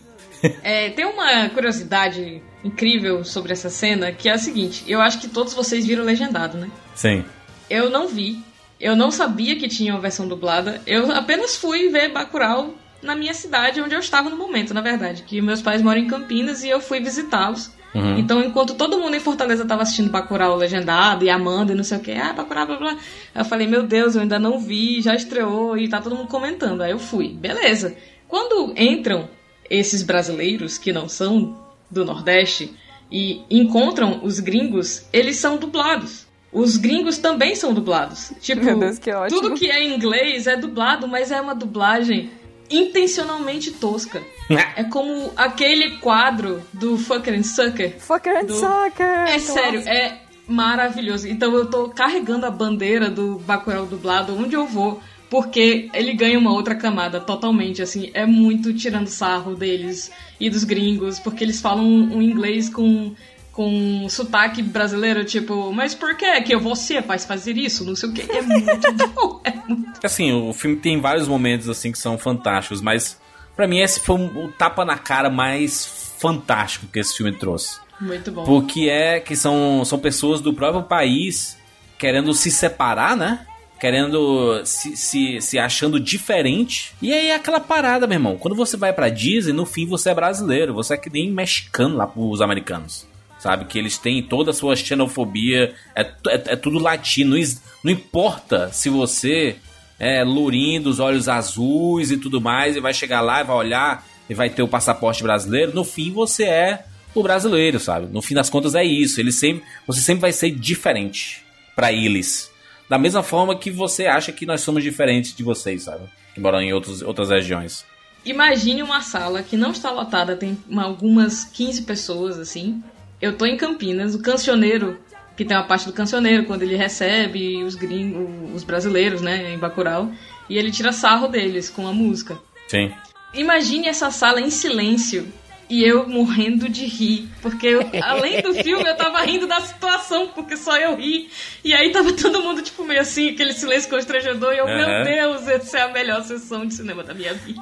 É, tem uma curiosidade incrível sobre essa cena, que é a seguinte: eu acho que todos vocês viram legendado, né? Sim. Eu não vi. Eu não sabia que tinha uma versão dublada. Eu apenas fui ver Bacurau na minha cidade, onde eu estava no momento, na verdade. Que meus pais moram em Campinas e eu fui visitá-los. Uhum. Então, enquanto todo mundo em Fortaleza estava assistindo Bacurau legendado e amando e não sei o que, ah, Bacurau, blá blá, eu falei, meu Deus, eu ainda não vi, já estreou e tá todo mundo comentando. Aí eu fui, beleza. Quando entram esses brasileiros que não são do Nordeste e encontram os gringos, eles são dublados. Os gringos também são dublados. Tipo, Meu Deus, que ótimo. tudo que é em inglês é dublado, mas é uma dublagem intencionalmente tosca. É como aquele quadro do Fucker and Sucker. Fucker and do... Sucker! É sério, é maravilhoso. Então eu tô carregando a bandeira do Bacurau dublado onde eu vou, porque ele ganha uma outra camada totalmente, assim, é muito tirando sarro deles e dos gringos, porque eles falam um inglês com com sotaque brasileiro, tipo, mas por que que você faz fazer isso? Não sei o que. É muito bom. É muito... Assim, o filme tem vários momentos assim que são fantásticos, mas pra mim esse foi um- o tapa na cara mais fantástico que esse filme trouxe. Muito bom. Porque é que são, são pessoas do próprio país querendo se separar, né? Querendo se, se, se achando diferente. E aí é aquela parada, meu irmão. Quando você vai pra Disney, no fim você é brasileiro. Você é que nem mexicano lá pros americanos. Sabe? Que eles têm toda a sua xenofobia. É, é, é tudo latino. Não, importa se você é lourinho, dos olhos azuis e tudo mais. E vai chegar lá e vai olhar e vai ter o passaporte brasileiro. No fim você é o brasileiro, sabe? No fim das contas é isso. Ele sempre, você sempre vai ser diferente pra eles. Da mesma forma que você acha que nós somos diferentes de vocês, sabe? Que moram em outros, outras regiões. Imagine uma sala que não está lotada, tem uma- algumas 15 pessoas, assim. Eu tô em Campinas, o cancioneiro, que tem uma parte do cancioneiro, quando ele recebe os gringos, os brasileiros, né, em Bacurau, e ele tira sarro deles com a música. Sim. Imagine essa sala em silêncio e eu morrendo de rir, porque eu- além do filme eu tava rindo da situação, porque só eu ri. E aí tava todo mundo tipo meio assim, aquele silêncio constrangedor e eu, Aham. meu Deus, essa é a melhor sessão de cinema da minha vida.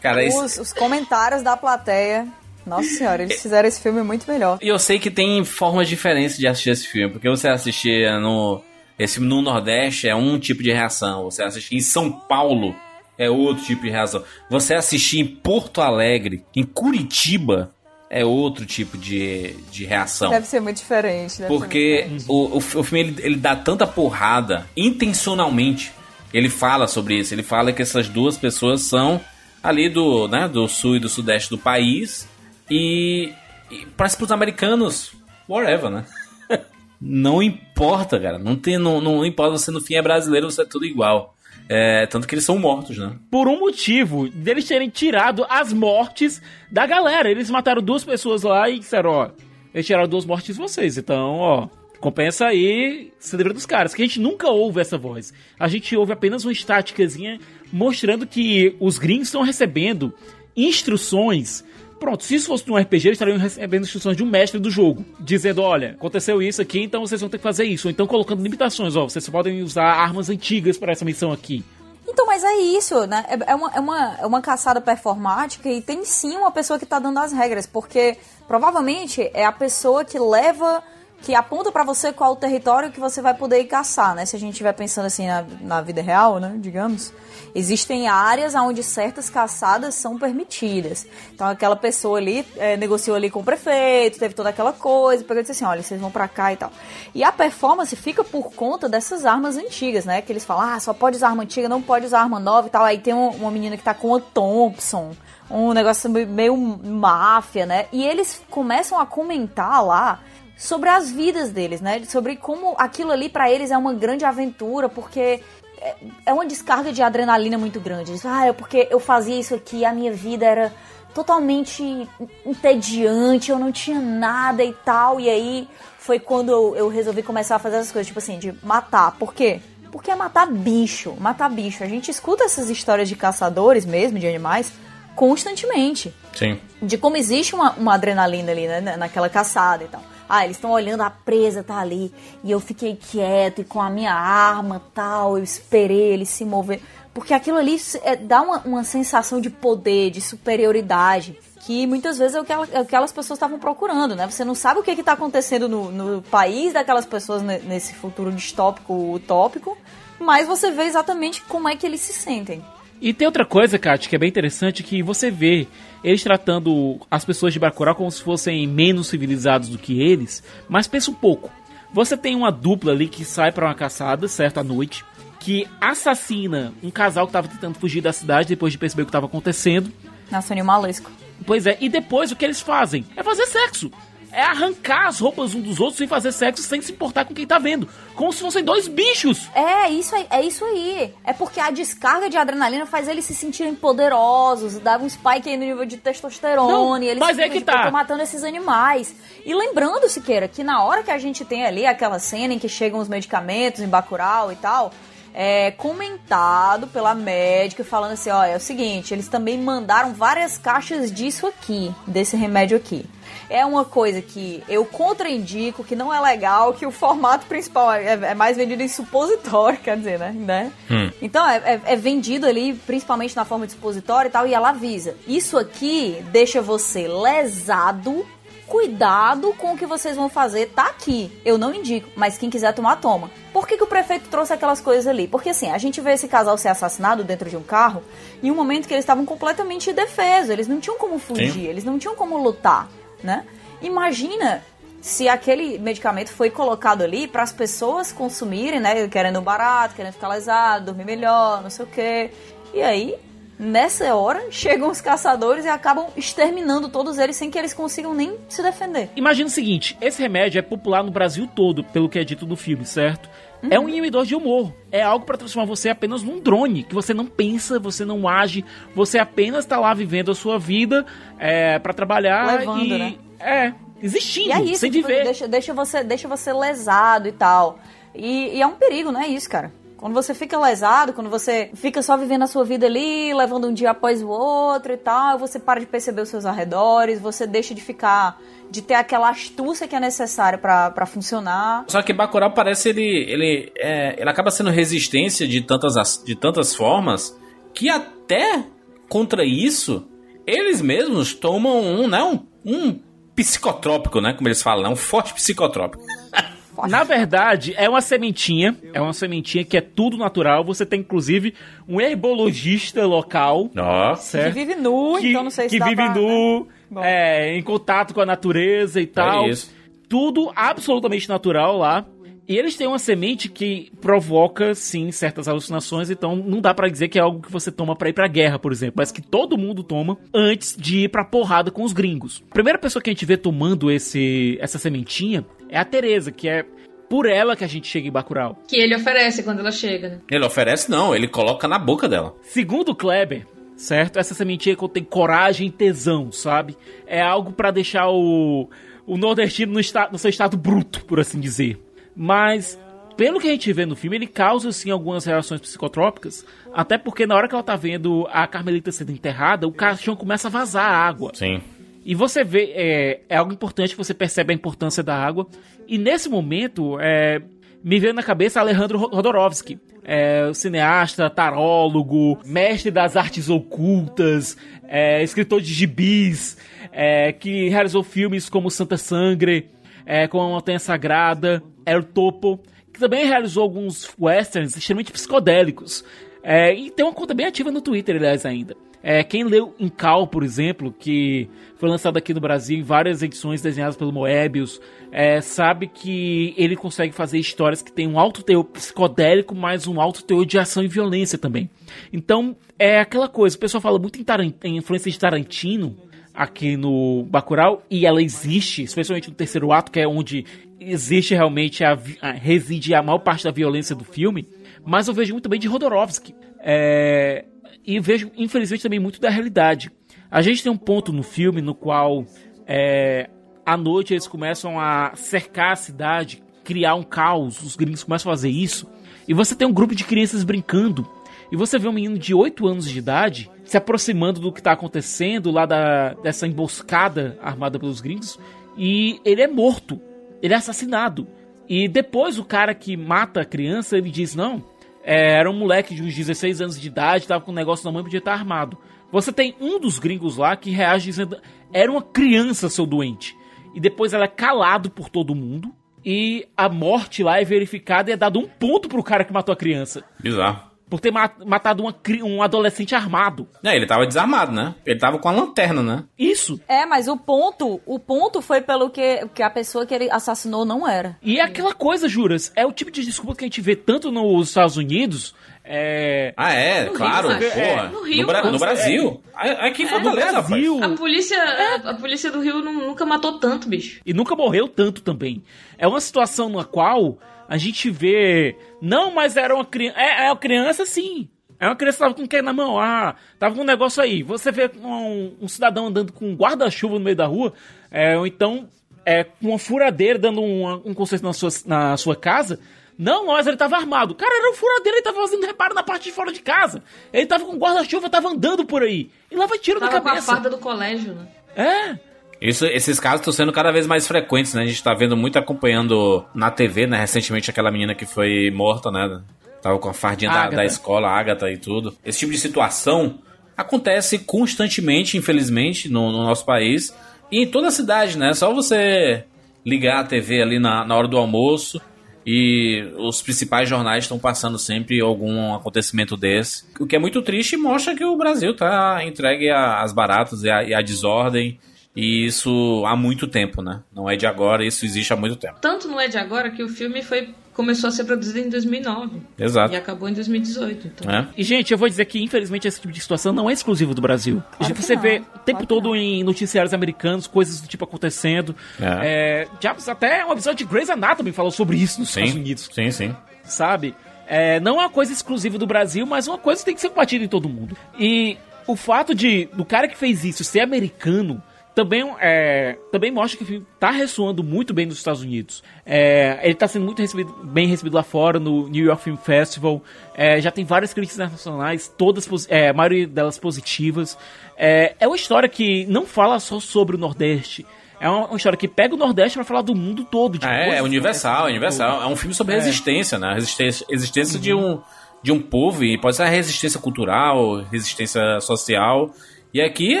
Cara, esse- Os, os comentários da plateia. Nossa senhora, eles fizeram esse filme muito melhor. E eu sei que tem formas diferentes de assistir esse filme, porque você assistir no esse filme no Nordeste é um tipo de reação, você assistir em São Paulo é outro tipo de reação. Você assistir em Porto Alegre, em Curitiba é outro tipo de, de reação. Deve ser muito diferente. ser Porque muito diferente. o, o, filme ele, ele dá tanta porrada intencionalmente. Ele fala sobre isso. Ele fala que essas duas pessoas são ali do, né, do sul e do sudeste do país. E, e para os americanos, whatever, né? não importa, cara. Não, tem, não, não importa. Você no fim é brasileiro, você é tudo igual. É, tanto que eles são mortos, né? Por um motivo deles terem tirado as mortes da galera. Eles mataram duas pessoas lá e disseram, ó, eles tiraram duas mortes de vocês. Então, ó, compensa aí, se livra dos caras. Que a gente nunca ouve essa voz. A gente ouve apenas uma estáticazinha mostrando que os gringos estão recebendo instruções. Pronto, se isso fosse num RPG, eles estariam recebendo instruções de um mestre do jogo, dizendo: olha, aconteceu isso aqui, então vocês vão ter que fazer isso. Ou então colocando limitações, ó, vocês podem usar armas antigas para essa missão aqui. Então, mas é isso, né? É, é uma, é, uma, é uma caçada performática e tem sim uma pessoa que tá dando as regras, porque provavelmente é a pessoa que leva que aponta para você qual o território que você vai poder ir caçar, né? Se a gente estiver pensando assim na, na vida real, né? Digamos. Existem áreas onde certas caçadas são permitidas. Então aquela pessoa ali é, negociou ali com o prefeito, teve toda aquela coisa, pegou e disse assim, olha, vocês vão para cá e tal. E a performance fica por conta dessas armas antigas, né? Que eles falam, ah, só pode usar arma antiga, não pode usar arma nova e tal. Aí tem um, uma menina que tá com a Thompson, um negócio meio máfia, né? E eles começam a comentar lá sobre as vidas deles, né? Sobre como aquilo ali para eles é uma grande aventura, porque é, é uma descarga de adrenalina muito grande. Eles, ah, é porque eu fazia isso aqui, a minha vida era totalmente entediante, eu não tinha nada e tal. E aí foi quando eu, eu resolvi começar a fazer essas coisas, tipo assim, de matar. Por quê? Porque é matar bicho, matar bicho. A gente escuta essas histórias de caçadores mesmo, de animais, constantemente. Sim. De como existe uma, uma adrenalina ali, né, naquela caçada e tal. Ah, eles estão olhando, a presa tá ali. E eu fiquei quieto e com a minha arma tal, eu esperei ele se mover. Porque aquilo ali é, dá uma, uma sensação de poder, de superioridade que muitas vezes é o que, ela, é aquelas pessoas estavam procurando, né? Você não sabe o que está acontecendo no, no, país daquelas pessoas nesse futuro distópico, utópico, mas você vê exatamente como é que eles se sentem. E tem outra coisa, Kat, que é bem interessante, que você vê eles tratando as pessoas de Bacurau como se fossem menos civilizados do que eles, mas pensa um pouco. Você tem uma dupla ali que sai para uma caçada, certo, à noite, que assassina um casal que estava tentando fugir da cidade depois de perceber o que estava acontecendo. Nossa, maluco. Pois é, e depois o que eles fazem? É fazer sexo é arrancar as roupas um dos outros sem fazer sexo, sem se importar com quem tá vendo. Como se fossem dois bichos. É, isso aí, é isso aí. É porque a descarga de adrenalina faz eles se sentirem poderosos, dá um spike aí no nível de testosterona, Não, e eles mas é que tá. matando esses animais. E lembrando, Siqueira, que na hora que a gente tem ali aquela cena em que chegam os medicamentos em Bacurau e tal, é, comentado pela médica falando assim, ó, é o seguinte, eles também mandaram várias caixas disso aqui, desse remédio aqui é uma coisa que eu contraindico, que não é legal, que o formato principal é, é mais vendido em supositório, quer dizer, né? né? Hum. Então é, é, é, vendido ali, principalmente na forma de supositório e tal, e ela avisa. Isso aqui deixa você lesado. Cuidado com o que vocês vão fazer, tá aqui. Eu não indico, mas quem quiser tomar, toma. Por que, que o prefeito trouxe aquelas coisas ali? Porque assim, a gente vê esse casal ser assassinado dentro de um carro em um momento que eles estavam completamente indefesos, eles não tinham como fugir, Sim. eles não tinham como lutar né? Imagina se aquele medicamento foi colocado ali para as pessoas consumirem, né? Querendo barato, querendo ficar lesado, dormir melhor, não sei o quê. E aí, nessa hora, chegam os caçadores e acabam exterminando todos eles sem que eles consigam nem se defender. Imagina o seguinte: esse remédio é popular no Brasil todo, pelo que é dito no filme, certo? Uhum. É um inibidor de humor. É algo para transformar você apenas num drone, que você não pensa, você não age, você apenas tá lá vivendo a sua vida é, para trabalhar Levando, e né? é existindo, e é isso, sem tipo, viver. Deixa, deixa você, deixa você lesado e tal. E, e é um perigo, não é isso, cara? Quando você fica lesado, quando você fica só vivendo a sua vida ali, levando um dia após o outro e tal, você para de perceber os seus arredores, você deixa de ficar de ter aquela astúcia que é necessária para funcionar. Só que Bacurau parece ele ele é, ele acaba sendo resistência de tantas de tantas formas que até contra isso eles mesmos tomam um, né, um, um psicotrópico, né, como eles falam, né, um forte psicotrópico. Na verdade, é uma sementinha. É uma sementinha que é tudo natural. Você tem, inclusive, um herbologista local. Certo? Que vive nu, que, então não sei se Que dá vive pra, nu, né? É, em contato com a natureza e tal. É isso. Tudo absolutamente natural lá. E eles têm uma semente que provoca, sim, certas alucinações, então não dá para dizer que é algo que você toma para ir pra guerra, por exemplo, mas que todo mundo toma antes de ir pra porrada com os gringos. A primeira pessoa que a gente vê tomando esse essa sementinha é a Teresa, que é por ela que a gente chega em Bacurau. Que ele oferece quando ela chega, né? Ele oferece não, ele coloca na boca dela. Segundo o Kleber, certo? Essa sementinha contém coragem e tesão, sabe? É algo para deixar o, o nordestino no, esta, no seu estado bruto, por assim dizer. Mas, pelo que a gente vê no filme, ele causa, sim, algumas reações psicotrópicas. Até porque na hora que ela tá vendo a Carmelita sendo enterrada, o caixão começa a vazar água. Sim. E você vê, é, é algo importante, você percebe a importância da água. E nesse momento, é, me veio na cabeça Alejandro Rodorovsky, é, cineasta, tarólogo, mestre das artes ocultas, é, escritor de gibis, é, que realizou filmes como Santa Sangre, é, como A Montanha Sagrada, El Topo, que também realizou alguns westerns extremamente psicodélicos. É, e tem uma conta bem ativa no Twitter, aliás, ainda. É, quem leu Incal, por exemplo, que foi lançado aqui no Brasil em várias edições desenhadas pelo Moebius, é, sabe que ele consegue fazer histórias que têm um alto teor psicodélico, mas um alto teor de ação e violência também. Então, é aquela coisa, o pessoal fala muito em, em influência de Tarantino aqui no Bacurau, e ela existe, especialmente no terceiro ato, que é onde existe realmente, a, a reside a maior parte da violência do filme, mas eu vejo muito bem de Rodorovsky. É, e vejo, infelizmente, também muito da realidade. A gente tem um ponto no filme no qual, é, à noite, eles começam a cercar a cidade, criar um caos, os gringos começam a fazer isso, e você tem um grupo de crianças brincando, e você vê um menino de 8 anos de idade se aproximando do que está acontecendo lá da, dessa emboscada armada pelos gringos, e ele é morto, ele é assassinado. E depois o cara que mata a criança, ele diz, não, é, era um moleque de uns 16 anos de idade, tava com um negócio na mão e podia estar armado. Você tem um dos gringos lá que reage dizendo: era uma criança, seu doente. E depois ela é calado por todo mundo. E a morte lá é verificada e é dado um ponto pro cara que matou a criança. Bizarro por ter matado uma, um adolescente armado. É, ele tava desarmado, né? Ele tava com a lanterna, né? Isso. É, mas o ponto, o ponto foi pelo que, que a pessoa que ele assassinou não era. E é aquela coisa, Juras, é o tipo de desculpa que a gente vê tanto nos Estados Unidos, é... Ah, é, No claro. Rio, porra. é. No Rio, Bra- pô. no Brasil. Aqui em Fortaleza, no Brasil. A polícia, a, a polícia do Rio nu- nunca matou tanto, bicho. E nunca morreu tanto também. É uma situação na qual a gente vê. Não, mas era uma criança. É, é uma criança sim. É uma criança que tava com o que na mão? Ah, tava com um negócio aí. Você vê um, um cidadão andando com um guarda-chuva no meio da rua, é, ou então é, com uma furadeira dando um, um concerto na sua, na sua casa. Não, mas ele tava armado. Cara, era um furadeiro, ele tava fazendo reparo na parte de fora de casa. Ele tava com guarda-chuva, tava andando por aí. E lá vai tiro na Tava com a cabeça. farda do colégio, né? É. Isso, esses casos estão sendo cada vez mais frequentes, né? A gente tá vendo muito acompanhando na TV, né? Recentemente aquela menina que foi morta, né? Tava com a fardinha da, da escola, a Agatha e tudo. Esse tipo de situação acontece constantemente, infelizmente, no, no nosso país. E em toda a cidade, né? Só você ligar a TV ali na, na hora do almoço e os principais jornais estão passando sempre algum acontecimento desse. O que é muito triste e mostra que o Brasil tá entregue às baratas e à, e à desordem. E isso há muito tempo, né? Não é de agora, isso existe há muito tempo. Tanto não é de agora que o filme foi começou a ser produzido em 2009. Exato. E acabou em 2018. Então. É. E, gente, eu vou dizer que, infelizmente, esse tipo de situação não é exclusivo do Brasil. Claro Você não, vê o tempo todo em noticiários americanos, coisas do tipo acontecendo. É. já, até um episódio de Grey's Anatomy falou sobre isso nos Estados Sim, Unidos, sim, sim. sabe? É, não é uma coisa exclusiva do Brasil, mas uma coisa que tem que ser combatida em todo mundo. E o fato de do cara que fez isso ser americano também, é, também mostra que o filme tá ressoando muito bem nos Estados Unidos. É, ele tá sendo muito recebido, bem recebido lá fora, no New York Film Festival. É, já tem várias críticas internacionais, todas, é, a maioria delas positivas. É, é uma história que não fala só sobre o Nordeste. É uma, uma história que pega o Nordeste pra falar do mundo todo. de é, é universal, é universal. É um filme sobre É. resistência, né? Resistência, existência de, um, de um povo, e pode ser a resistência cultural, resistência social. E aqui é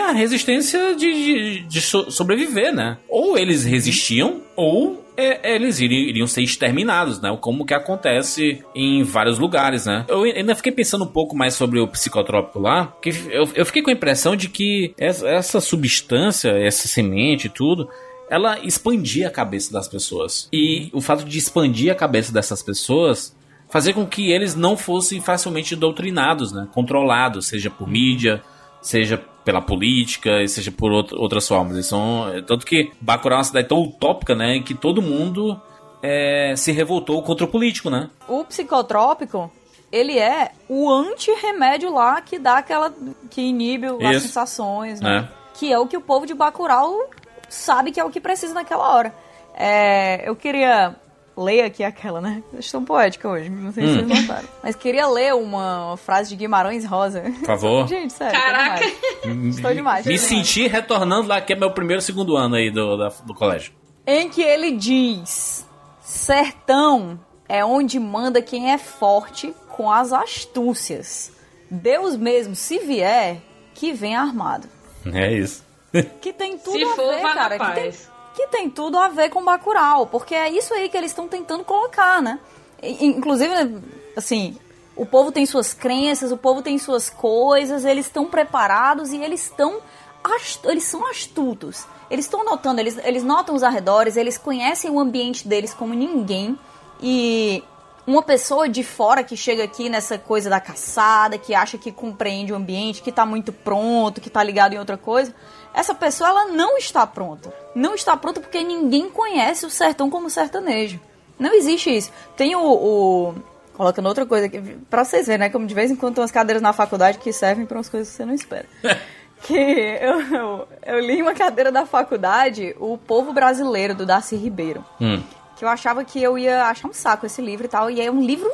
a resistência de, de, de so- sobreviver, né? Ou eles resistiam, ou é, eles iriam, iriam ser exterminados, né? Como que acontece em vários lugares, né? Eu ainda fiquei pensando um pouco mais sobre o psicotrópico lá, que eu, eu fiquei com a impressão de que essa, essa substância, essa semente e tudo, ela expandia a cabeça das pessoas. E o fato de expandir a cabeça dessas pessoas fazer com que eles não fossem facilmente doutrinados, né? Controlados, seja por mídia, seja pela política, e seja por out- outras formas. Eles são, tanto que Bacurau é uma cidade tão utópica, né? Que todo mundo é, se revoltou contra o político, né? O psicotrópico, ele é o anti-remédio lá que dá aquela. que inibe as sensações, né? É. Que é o que o povo de Bacurau sabe que é o que precisa naquela hora. É, eu queria ler aqui aquela, né? Eu estou poética hoje, não sei se Hum. vocês notaram. Mas queria ler uma frase de Guimarães Rosa. Por favor. Gente, sério. Caraca. demais. Estou demais. Me demais. senti retornando lá, que é meu primeiro segundo ano aí do, da- do colégio. em que ele diz: Sertão é onde manda quem é forte com as astúcias. Deus mesmo, se vier, que vem armado. É isso. Que tem tudo Se a for, ver, cara. Que tem. Que tem tudo a ver com Bacurau. Porque é isso aí que eles estão tentando colocar, né? Inclusive, assim, o povo tem suas crenças, o povo tem suas coisas, eles estão preparados e eles estão. Eles são astutos. Eles estão notando, eles, eles notam os arredores, eles conhecem o ambiente deles como ninguém. E uma pessoa de fora que chega aqui nessa coisa da caçada, que acha que compreende o ambiente, que tá muito pronto, que tá ligado em outra coisa, essa pessoa ela não está pronta. Não está pronta porque ninguém conhece o sertão como sertanejo. Não existe isso. Tem o. o colocando outra coisa aqui, pra vocês verem, né? Como de vez em quando tem umas cadeiras na faculdade que servem pra umas coisas que você não espera. que eu, eu, eu li uma cadeira da faculdade O Povo Brasileiro, do Darcy Ribeiro Hum. que eu achava que eu ia achar um saco esse livro e tal. E é um livro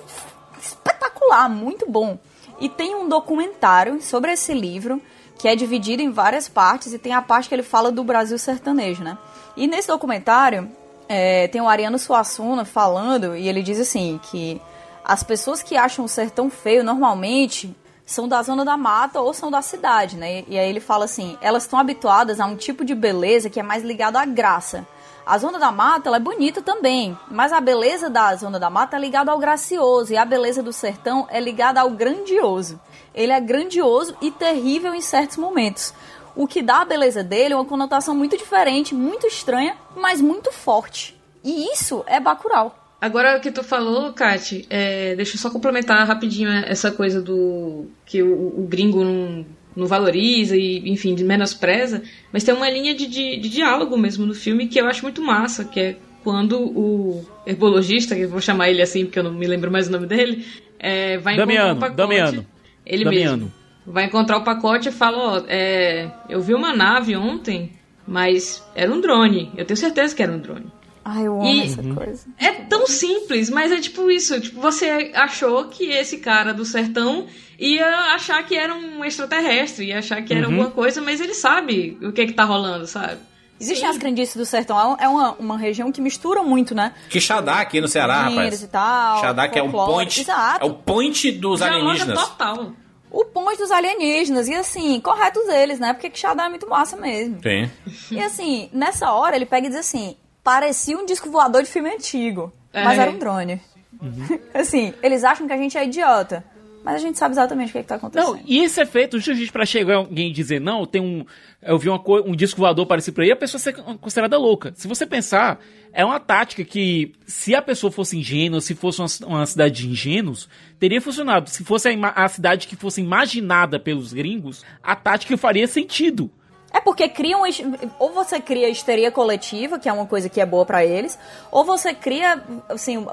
espetacular, muito bom. E tem um documentário sobre esse livro que é dividido em várias partes e tem a parte que ele fala do Brasil sertanejo, né? E nesse documentário é, tem o Ariano Suassuna falando e ele diz assim que as pessoas que acham o sertão feio normalmente são da zona da mata ou são da cidade, né? E aí ele fala assim, elas estão habituadas a um tipo de beleza que é mais ligado à graça. A zona da mata ela é bonita também, mas a beleza da zona da mata é ligada ao gracioso e a beleza do sertão é ligada ao grandioso. Ele é grandioso e terrível em certos momentos. O que dá a beleza dele é uma conotação muito diferente, muito estranha, mas muito forte. E isso é Bacurau. Agora o que tu falou, Kate, é, deixa eu só complementar rapidinho essa coisa do que o, o gringo não, não valoriza e, enfim, menospreza, mas tem uma linha de, de, de diálogo mesmo no filme que eu acho muito massa, que é quando o herbologista, que eu vou chamar ele assim porque eu não me lembro mais o nome dele, é, vai Damiano, encontrar um pacote. Damiano. Ele Damiano. mesmo. Vai encontrar o pacote e fala, ó, é, eu vi uma nave ontem, mas era um drone. Eu tenho certeza que era um drone. Ai, eu amo E- essa Uhum. coisa. É tão simples, mas é tipo isso. Tipo, você achou que esse cara do sertão ia achar que era um extraterrestre, ia achar que era Uhum. alguma coisa, mas ele sabe o que que tá rolando, sabe? Existem as crendices do sertão, é uma, uma região que mistura muito, né? Quixadá aqui no Ceará, rapaz. e tal, Quixadá que é um folclore, point. exato. É o point dos alienígenas. total. O ponto dos alienígenas, e assim, corretos eles, né? Porque Quixadá é muito massa mesmo. Sim. E assim, nessa hora ele pega e diz assim: parecia um disco voador de filme antigo, mas É. era um drone. assim, eles acham que a gente é idiota, mas a gente sabe exatamente o que, é que tá acontecendo. Não, e esse efeito, justamente pra chegar alguém e dizer, não, tem um. Eu vi uma um disco voador parecido por aí, a pessoa ser considerada louca. Se você pensar, é uma tática que, se a pessoa fosse ingênua, se fosse uma, uma cidade de ingênuos, teria funcionado. Se fosse a, a cidade que fosse imaginada pelos gringos, a tática faria sentido. É porque criam. Ou você cria histeria coletiva, que é uma coisa que é boa pra eles, ou você cria, assim,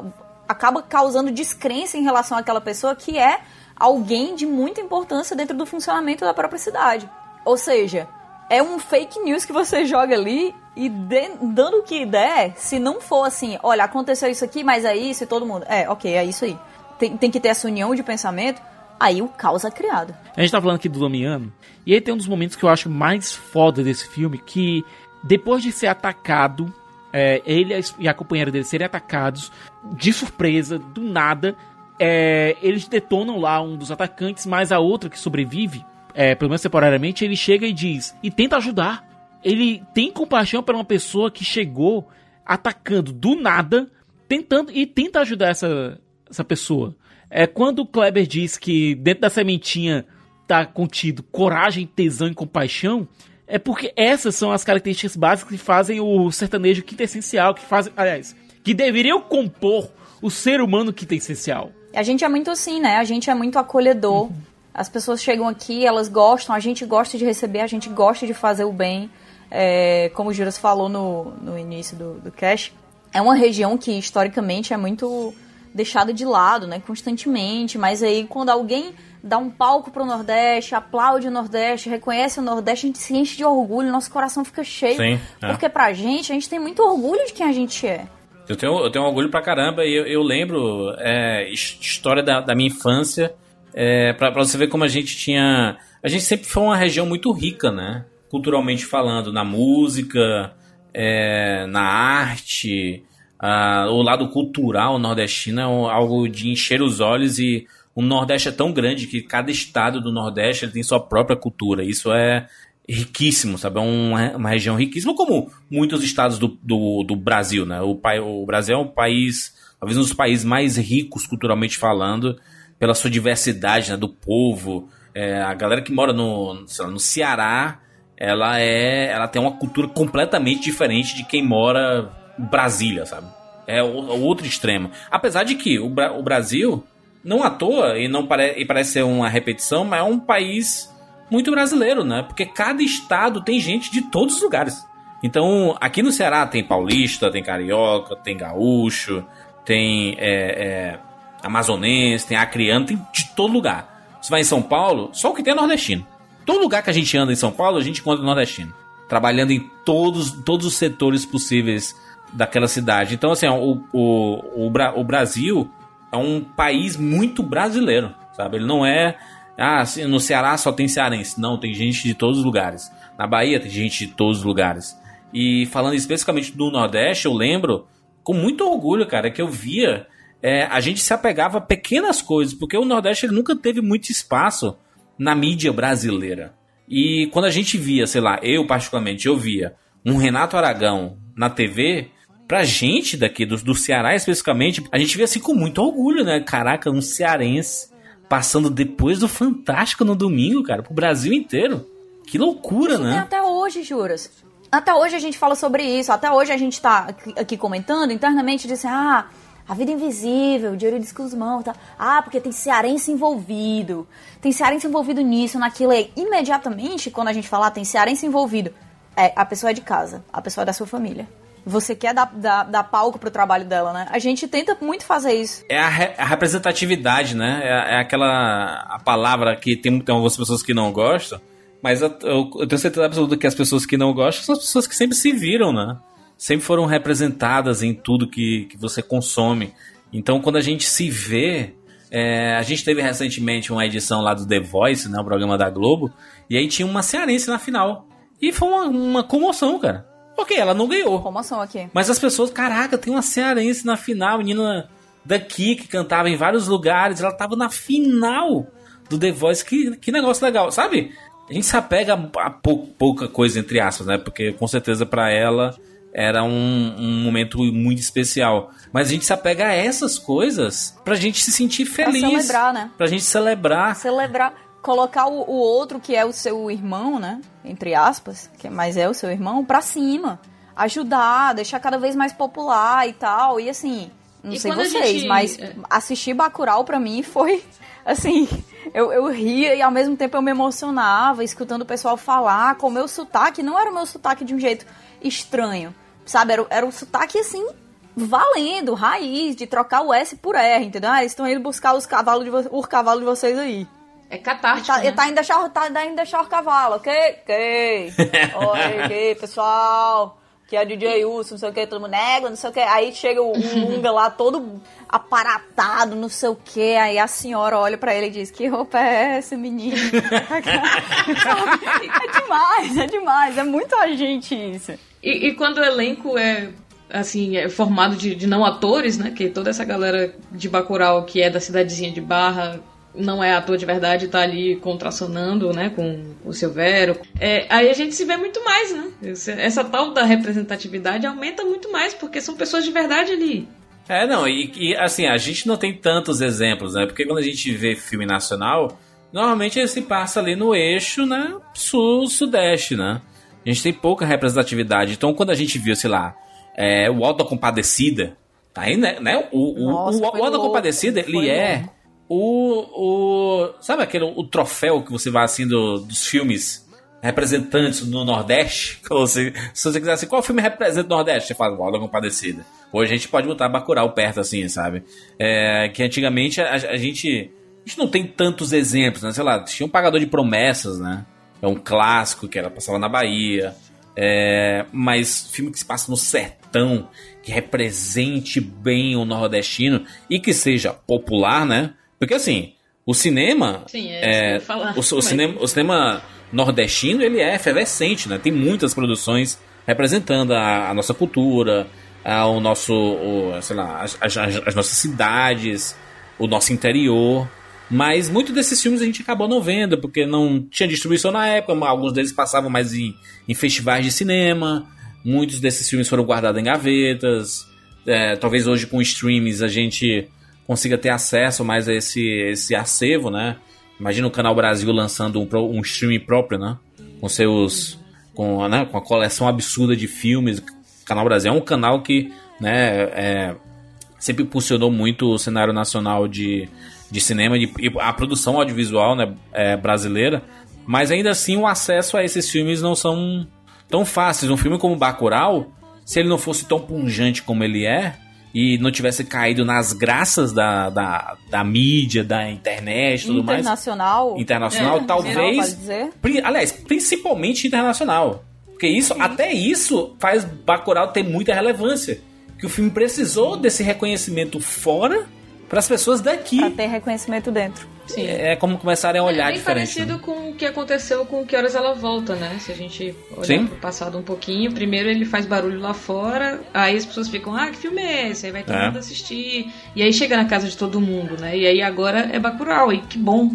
acaba causando descrença em relação àquela pessoa que é alguém de muita importância dentro do funcionamento da própria cidade. Ou seja, é um fake news que você joga ali e de- dando o que der, se não for assim, olha, aconteceu isso aqui, mas é isso e todo mundo. É, ok, é isso aí. Tem, tem que ter essa união de pensamento, aí o caos é criado. A gente tá falando aqui do Damiano, e aí tem um dos momentos que eu acho mais foda desse filme, que depois de ser atacado, é, ele e a companheira dele serem atacados de surpresa, do nada, é, eles detonam lá um dos atacantes, mas a outra que sobrevive, é, pelo menos temporariamente, ele chega e diz, e tenta ajudar. Ele tem compaixão por uma pessoa que chegou atacando do nada, tentando e tenta ajudar essa, essa pessoa. É quando o Kleber diz que dentro da sementinha tá contido coragem, tesão e compaixão, é porque essas são as características básicas que fazem o sertanejo quintessencial, que fazem, aliás, que deveriam compor o ser humano quintessencial. A gente é muito assim, né? A gente é muito acolhedor. As pessoas chegam aqui, elas gostam, a gente gosta de receber, a gente gosta de fazer o bem. É, como o Juras falou no, no início do, do cast, é uma região que historicamente é muito deixada de lado, né? Constantemente. Mas aí quando alguém dá um palco pro Nordeste, aplaude o Nordeste, reconhece o Nordeste, a gente se enche de orgulho, nosso coração fica cheio. Sim, é. Porque pra gente, a gente tem muito orgulho de quem a gente é. Eu tenho, eu tenho orgulho pra caramba e eu, eu lembro é, his- história da, da minha infância é, pra, pra você ver como a gente tinha. A gente sempre foi uma região muito rica, né? Culturalmente falando, na música, é, na arte. Ah, o lado cultural nordestino é um- algo de encher os olhos e o Nordeste é tão grande que cada estado do Nordeste tem sua própria cultura. Isso é riquíssimo, sabe? É uma, uma região riquíssima, como muitos estados do, do, do Brasil, né? O, o Brasil é um país, talvez um dos países mais ricos culturalmente falando, pela sua diversidade, né? Do povo. É, a galera que mora no, lá, no Ceará, ela é, ela tem uma cultura completamente diferente de quem mora em Brasília, sabe? É o, o outro extremo. Apesar de que o, o Brasil, não à toa, e não pare, e parece ser uma repetição, mas é um país muito brasileiro, né? Porque cada estado tem gente de todos os lugares. Então, aqui no Ceará tem paulista, tem carioca, tem gaúcho, tem é, é, amazonense, tem acriano, tem de todo lugar. Você vai em São Paulo, só o que tem é nordestino. Todo lugar que a gente anda em São Paulo, a gente encontra nordestino. Trabalhando em todos, todos os setores possíveis daquela cidade. Então, assim, o, o, o, o Brasil é um país muito brasileiro, sabe? Ele não é. Ah, no Ceará só tem cearense. Não, tem gente de todos os lugares. Na Bahia tem gente de todos os lugares. E falando especificamente do Nordeste, eu lembro com muito orgulho, cara, que eu via. é, a gente se apegava a pequenas coisas, porque o Nordeste ele nunca teve muito espaço na mídia brasileira. E quando a gente via, sei lá, eu particularmente, eu via um Renato Aragão na TV, pra gente daqui, do, do Ceará especificamente, a gente via assim com muito orgulho, né? Caraca, um cearense passando depois do Fantástico no domingo, cara, pro Brasil inteiro. Que loucura, Isso né? até hoje, juras. Até hoje a gente fala sobre isso. Até hoje a gente tá aqui, comentando internamente, dizendo, ah, a vida invisível, de Eurídice Guzmão, tá? Ah, porque tem cearense envolvido. Tem cearense envolvido nisso, naquilo aí. Imediatamente, quando a gente falar tem cearense envolvido, é, a pessoa é de casa, a pessoa é da sua família. Você quer dar, dar, dar palco pro trabalho dela, né? A gente tenta muito fazer isso. É a, re- a representatividade, né? É, é aquela a palavra que tem, tem algumas pessoas que não gostam, mas eu, eu- tenho certeza absoluta que as pessoas que não gostam são as pessoas que sempre se viram, né? Sempre foram representadas em tudo que, que você consome. Então, quando a gente se vê. é, a gente teve recentemente uma edição lá do The Voice, né? O programa da Globo, e aí tinha uma cearense na final. E foi uma, uma comoção, cara. Ok, ela não ganhou. Comoção aqui. Mas as pessoas, caraca, tem uma cearense na final, menina daqui que cantava em vários lugares, ela tava na final do The Voice, que, que negócio legal, sabe? A gente se apega a pou- pouca coisa, entre aspas, né? Porque com certeza pra ela era um, um momento muito especial. Mas a gente se apega a essas coisas pra gente se sentir feliz. Pra celebrar, né? Pra gente celebrar. celebrar, colocar o, o outro que é o seu irmão, né? Entre aspas, que mas é o seu irmão, pra cima. Ajudar, deixar cada vez mais popular e tal. E assim, não E sei vocês, gente- mas é. assistir Bacurau pra mim foi assim, eu, eu ria e ao mesmo tempo eu me emocionava escutando o pessoal falar com o meu sotaque, não era o meu sotaque de um jeito estranho, sabe? Era, o- era um sotaque assim, valendo, raiz, de trocar o S por R, entendeu? Ah, eles estão indo buscar os cavalos de o cavalo de vocês aí. É catártico, Tá, né? tá indo deixar, tá deixar o cavalo, ok? Ok. Oi, ok, pessoal. Que é DJ Urso, não sei o que, todo mundo nega, não sei o que. Aí chega o Lunga lá, todo aparatado, não sei o que. Aí a senhora olha pra ele e diz: Que roupa é essa, menino? É demais, é demais. É muito a gente isso. E, e quando o elenco é assim, é formado de, de não atores, né? Que toda essa galera de Bacurau que é da cidadezinha de Barra não é ator de verdade, tá ali contracionando, né, com o Silvério. É, aí a gente se vê muito mais, né? Essa, essa tal da representatividade aumenta muito mais, porque são pessoas de verdade ali. É, não, e, e, assim, a gente não tem tantos exemplos, né? Porque quando a gente vê filme nacional, normalmente ele se passa ali no eixo, né? Sul-Sudeste, né? A gente tem pouca representatividade. Então, quando a gente viu, sei lá, é, o Alto da Compadecida, tá aí, né? né? O, o, Nossa, o, o foi Alto Compadecida, ele é. O, o. Sabe aquele o troféu que você vai assim do- dos filmes representantes do Nordeste? Você- se você quiser assim, qual filme representa o Nordeste? Você fala, da Compadecida. Hoje a gente pode botar Bacurau perto, assim, sabe? É, que antigamente a, a gente. A gente não tem tantos exemplos, né? Sei lá, tinha um Pagador de Promessas, né? É um clássico que era passava na Bahia. É, mas filme que se passa no sertão, que represente bem o nordestino e que seja popular, né? Porque assim, o cinema. Sim, é ia falar. o, o cinema, o cinema nordestino ele é efervescente, né? Tem muitas produções representando a, a nossa cultura. ah, o nosso, o, sei lá, as, as, as nossas cidades, o nosso interior. Mas muitos desses filmes a gente acabou não vendo, porque não tinha distribuição na época, alguns deles passavam mais em, em festivais de cinema, muitos desses filmes foram guardados em gavetas. É, talvez hoje com streams a gente consiga ter acesso mais a esse, esse acervo, né? Imagina o Canal Brasil lançando um, um streaming próprio, né? Com seus. Com, né? com a coleção absurda de filmes. Canal Brasil é um canal que né, é, sempre impulsionou muito o cenário nacional de, de cinema, de, a produção audiovisual né, é, brasileira. Mas ainda assim o acesso a esses filmes não são tão fáceis. Um filme como Bacurau, se ele não fosse tão punjante como ele é, e não tivesse caído nas graças da, da, da mídia, da internet e tudo mais. Internacional. Internacional, É, talvez. pode dizer. Pri- Aliás, principalmente internacional. Porque isso, até isso faz Bacurau ter muita relevância. Que o filme precisou desse reconhecimento fora para as pessoas daqui. Pra ter reconhecimento dentro. Sim. É como começarem a olhar é bem diferente. parecido né? com o que aconteceu com Que Horas Ela Volta, né? Se a gente olhar Sim. pro passado um pouquinho, primeiro ele faz barulho lá fora, aí as pessoas ficam, ah, que filme é esse? Aí vai todo É. mundo assistir. E aí chega na casa de todo mundo, né? E aí agora é Bacurau, e que bom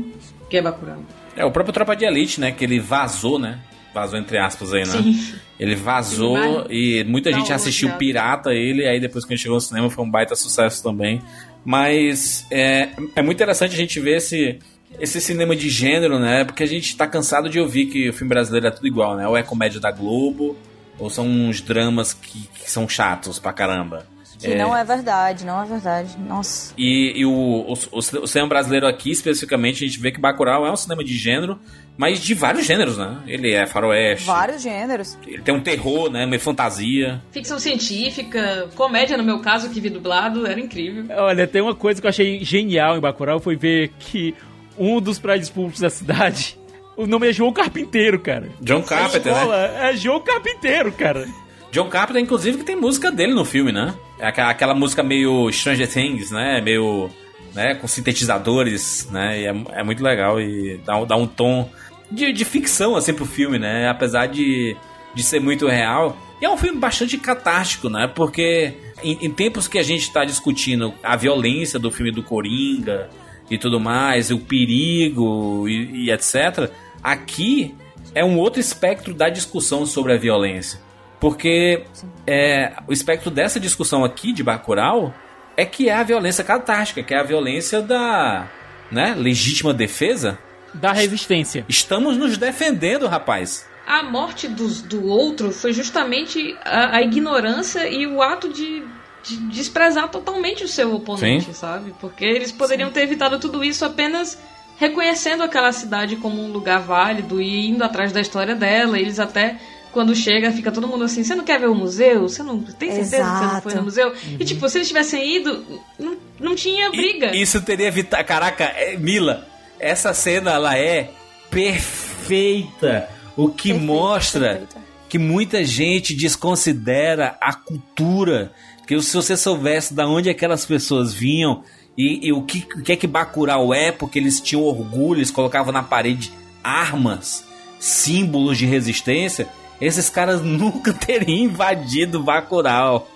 que é Bacurau. É, o próprio Tropa de Elite, né? Que ele vazou, né? Vazou entre aspas aí, né? Sim. Ele vazou Sim, mas- e muita Tá gente assistiu pirata ele, aí depois que a gente chegou no cinema foi um baita sucesso também. Mas é, é muito interessante a gente ver esse, esse cinema de gênero, né? Porque a gente tá cansado de ouvir que o filme brasileiro é tudo igual, né? Ou é comédia da Globo, ou são uns dramas que, que são chatos pra caramba. Que não é verdade, não é verdade. Nossa. E, e o, o, o, o cinema brasileiro aqui, especificamente, a gente vê que Bacurau é um cinema de gênero, mas de vários gêneros, né? Ele é faroeste, Vários gêneros. ele tem um terror, né? Meio fantasia. Ficção científica, comédia no meu caso, que vi dublado, era incrível. Olha, tem uma coisa que eu achei genial em Bacurau, foi ver que um dos prédios públicos da cidade, o nome é João Carpinteiro, cara. John Carpenter, escola né? É João Carpinteiro, cara. John Carpenter, inclusive, que tem música dele no filme, né? É aquela, aquela música meio Stranger Things, né? Meio. Né? Com sintetizadores, né? É, é muito legal e dá, um- dá um tom de, de ficção, assim, pro filme, né? Apesar de, de ser muito real. E é um filme bastante catártico, né? Porque em, em tempos que a gente está discutindo a violência do filme do Coringa e tudo mais, o perigo e, e etc., aqui é um outro espectro da discussão sobre a violência. Porque é, o espectro dessa discussão aqui de Bacurau é que é a violência catástica, que é a violência da né, legítima defesa. Da resistência. Estamos nos defendendo, rapaz. A morte dos- do, outro foi justamente a, a ignorância e o ato de, de desprezar totalmente o seu oponente, Sim. sabe? Porque eles poderiam ter evitado tudo isso apenas reconhecendo aquela cidade como um lugar válido e indo atrás da história dela. Eles até. Quando chega, fica todo mundo assim: você não quer ver o museu? Você não tem certeza que você não foi no Exato. museu? E tipo, se eles tivessem ido, não, não tinha briga. Isso teria evitado. Caraca, é, Mila, essa cena ela é perfeita. O que mostra que muita gente desconsidera a cultura. Que se você soubesse de onde aquelas pessoas vinham e, e o, que, o que é que Bacurau é, porque eles tinham orgulho, eles colocavam na parede armas, símbolos de resistência, esses caras nunca teriam invadido Bacurau.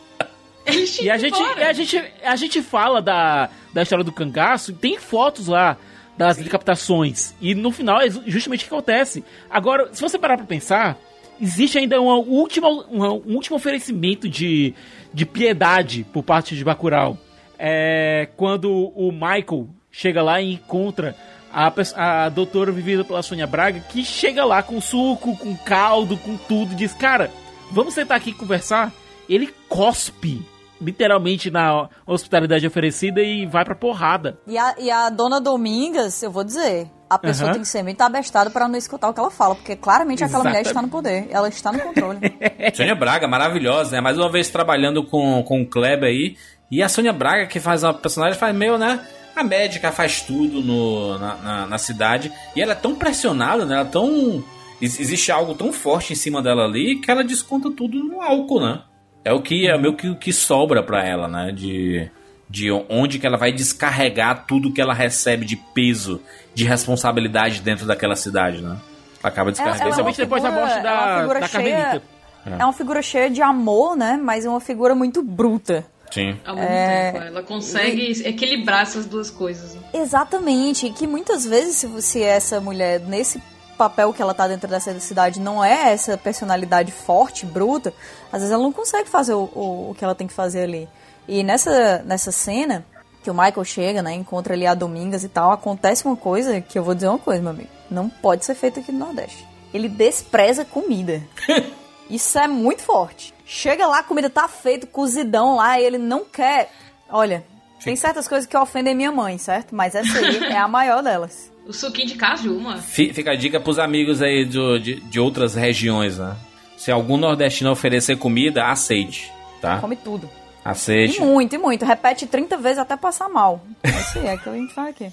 E a gente, e a gente, a gente fala da, da história do cangaço, e tem fotos lá das decapitações. E no final é justamente o que acontece. Agora, se você parar pra pensar, existe ainda uma última, uma- um último oferecimento de, de piedade por parte de Bacurau. É quando o Michael chega lá e encontra a, a doutora vivida pela Sônia Braga, que chega lá com suco, com caldo, com tudo, e diz, cara, vamos sentar aqui e conversar. Ele cospe literalmente na hospitalidade oferecida e vai pra porrada. E a, e a dona Domingas, eu vou dizer, a pessoa Aham. tem que ser muito abestada pra não escutar o que ela fala, porque claramente aquela mulher está no poder, ela está no controle. Sônia Braga, maravilhosa, né? Mais uma vez trabalhando com, com o Kleber aí. E a Sônia Braga, que faz uma personagem, faz meio, né? A médica faz tudo no, na, na, na cidade. E ela é tão pressionada, né? Ela é tão. ex- Existe algo tão forte em cima dela ali que ela desconta tudo no álcool, né? É o que é meio que o que sobra pra ela, né? De, de onde que ela vai descarregar tudo que ela recebe de peso, de responsabilidade dentro daquela cidade, né? Ela acaba descarregando. Especialmente depois da morte ela é uma da, figura da cheia- Carmelita. é uma figura cheia de amor, né? Mas é uma figura muito bruta. Sim. Ao mesmo É, tempo, ela consegue equilibrar essas duas coisas. Exatamente, e que muitas vezes se, se essa mulher nesse papel que ela tá dentro dessa cidade não é essa personalidade forte, bruta, às vezes ela não consegue fazer o, o, o que ela tem que fazer ali. E nessa, nessa cena que o Michael chega, né, encontra ali a Domingas e tal, acontece uma coisa que eu vou dizer uma coisa, meu amigo, não pode ser feito aqui no Nordeste. Ele despreza comida. Isso é muito forte. Chega lá, a comida tá feita, cozidão lá, e ele não quer. Olha, tem certas coisas que ofendem minha mãe, certo? Mas essa aí é a maior delas. O suquinho de caju, mano. Fi- Fica a dica pros amigos aí do- de, de outras regiões, né? Se algum nordestino oferecer comida, aceite, tá? Come tudo. Aceite. E muito, e muito. Repete 30 vezes até passar mal. Esse é que a gente faz aqui.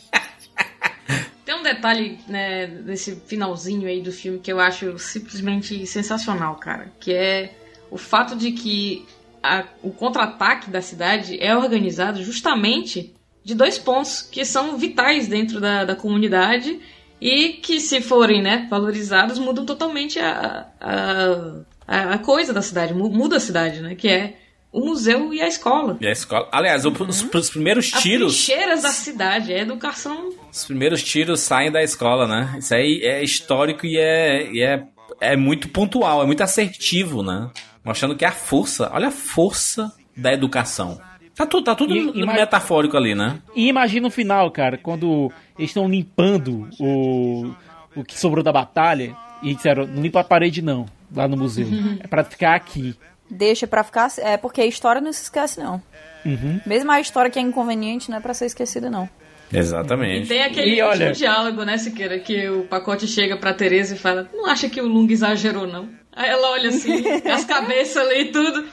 Tem um detalhe, né, desse finalzinho aí do filme que eu acho simplesmente sensacional, cara. Que é o fato de que a- o contra-ataque da cidade é organizado justamente de dois pontos que são vitais dentro da, da comunidade e que, se forem né, valorizados, mudam totalmente a, a, a, coisa da cidade, mu- muda a cidade, né? Que é o museu e a escola. E a escola. Aliás, o- os, os primeiros As tiros. trincheiras da cidade, é educação Os primeiros tiros saem da escola, né? Isso aí é histórico e é, e é, é muito pontual, é muito assertivo, né? Mostrando que é a força, olha a força da educação. Tá tudo, tá tudo E- metafórico ali, né? E imagina o final, cara, quando eles estão limpando o, o que sobrou da batalha e disseram, não limpa a parede não, lá no museu. É pra ficar aqui. Deixa pra ficar. É porque a história não se esquece, não. Uhum. Mesmo a história que é inconveniente, não é pra ser esquecida, não. E Exatamente. tem aquele E olha- diálogo, né, Siqueira, que o pacote chega pra Tereza e fala: Não acha que o Lung exagerou, não? Aí ela olha assim, as cabeças ali e tudo.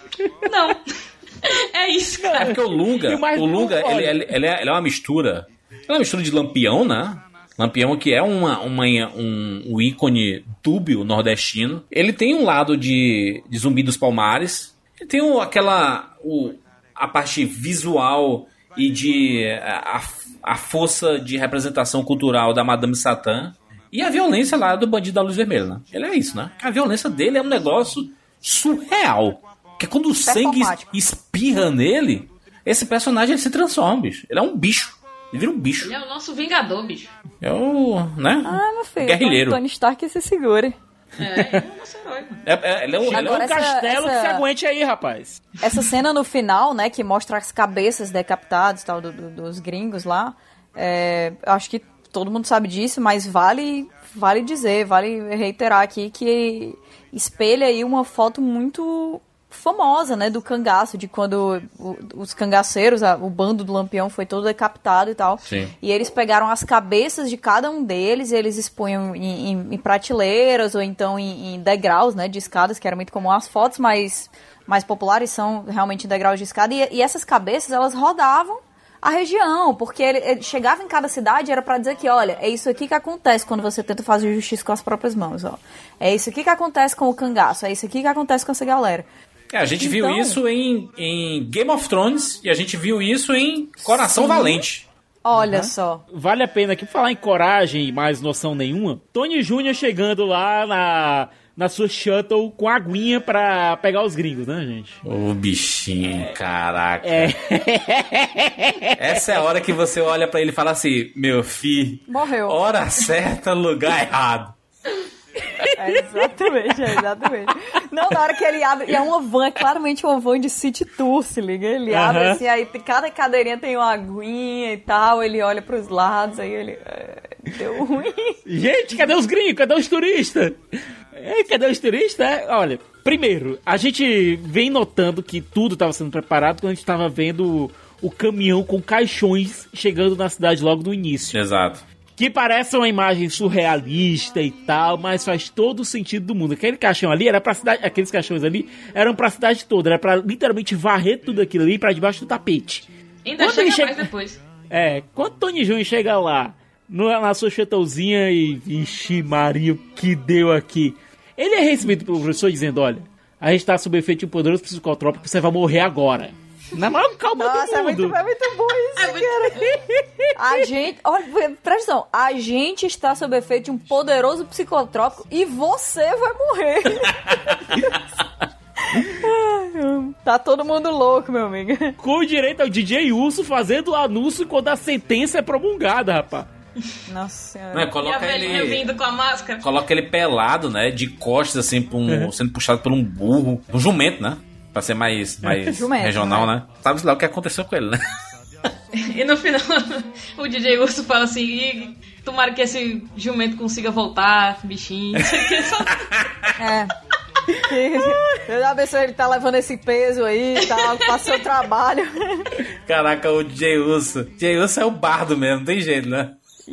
Não. É isso, É cara. porque o Lunga, E o Lunga, ele, ele- ele é, ele é uma mistura. Ele é uma mistura de Lampião, né? Lampião que é uma, uma, um, um ícone dúbio nordestino. Ele tem um lado de, de Zumbi dos Palmares. Ele tem o, aquela... O, a parte visual e de... A, a força de representação cultural da Madame Satã. E a violência lá do Bandido da Luz Vermelha, né? Ele é isso, né? A violência dele é um negócio surreal. Que quando o sangue espirra nele, esse personagem ele se transforma, bicho. Ele é um bicho. Ele vira um bicho. Ele é o nosso vingador, bicho. É o. né? Ah, meu filho. Guerrilheiro. Tony Stark se segure. É, ele é o nosso herói. mano. É, é- ele é um. ele é um- um essa- castelo que se aguente aí, rapaz. Essa cena no final, né, que mostra as cabeças decapitadas tal, do- do- dos gringos lá, é, eu acho que todo mundo sabe disso, mas vale, vale dizer, vale reiterar aqui que espelha aí uma foto muito famosa, né, do cangaço, de quando os cangaceiros, o bando do Lampião foi todo decapitado e tal. Sim. E eles pegaram as cabeças de cada um deles e eles expunham em, em- em prateleiras ou então em, em degraus, né, de escadas, que era muito comum. As fotos mais, mais populares são realmente degraus de escada. E, e essas cabeças, elas rodavam a região, porque ele, ele chegava em cada cidade era pra dizer que, olha, é isso aqui que acontece quando você tenta fazer justiça com as próprias mãos, ó. É isso aqui que acontece com o cangaço, é isso aqui que acontece com essa galera. É, a gente viu Então- isso em, em Game of Thrones e a gente viu isso em Coração Sim. Valente. Olha só. Vale a pena aqui falar em coragem e mais noção nenhuma. Tony Júnior chegando lá na, na sua shuttle com aguinha pra pegar os gringos, né, gente? Ô bichinho, caraca. É. Essa é a hora que você olha pra ele e fala assim: Meu filho, Morreu. hora certa, lugar errado. É, exatamente, é, exatamente. Não, na hora que ele abre, e é uma van, é claramente uma van de city tour, se liga? Ele Aham. abre assim, aí cada cadeirinha tem uma aguinha e tal, ele olha pros lados, aí ele. é, deu ruim. Gente, cadê os gringos? Cadê os turistas? É, cadê os turistas? É, olha, primeiro, a gente vem notando que tudo estava sendo preparado quando a gente estava vendo o caminhão com caixões chegando na cidade logo no início. Exato. Que parece uma imagem surrealista e tal, mas faz todo o sentido do mundo. Aquele caixão ali era pra cidade. Aqueles caixões ali eram pra cidade toda. Era pra literalmente varrer tudo aquilo ali pra debaixo do tapete. Ainda Quando chega ele chega- mais depois. É, quando Tony Júnior chega lá, na sua chatãozinha e. Vixe, Maria, o que deu aqui? Ele é recebido pelo professor dizendo: olha, a gente tá sob efeito de um poderoso psicotrópico, você vai morrer agora. Na maior calma Nossa, é do mundo. muito, é muito bom isso, cara. A gente. Olha, presta atenção. A gente está sob efeito de um poderoso psicotrópico e você vai morrer. Tá todo mundo louco, meu amigo. Com direito ao DJ Urso fazendo o anúncio quando a sentença é promulgada, rapaz. Nossa senhora. Não, é, E a coloca velhinha ele. vindo com a máscara. Coloca ele pelado, né? De costas, assim, um- Uhum. sendo puxado por um burro. Um jumento, né? Pra ser mais, mais Jumento, regional, né? né? Sabe lá o que aconteceu com ele, né? E no final, o DJ Urso fala assim: "Ih, tomara que esse jumento consiga voltar, bichinho. Não sei o que, só- É. Eu já pensei ele tá levando esse peso aí e tal, faz seu trabalho. Caraca, o DJ Urso. DJ Urso é o bardo mesmo, não tem jeito, né?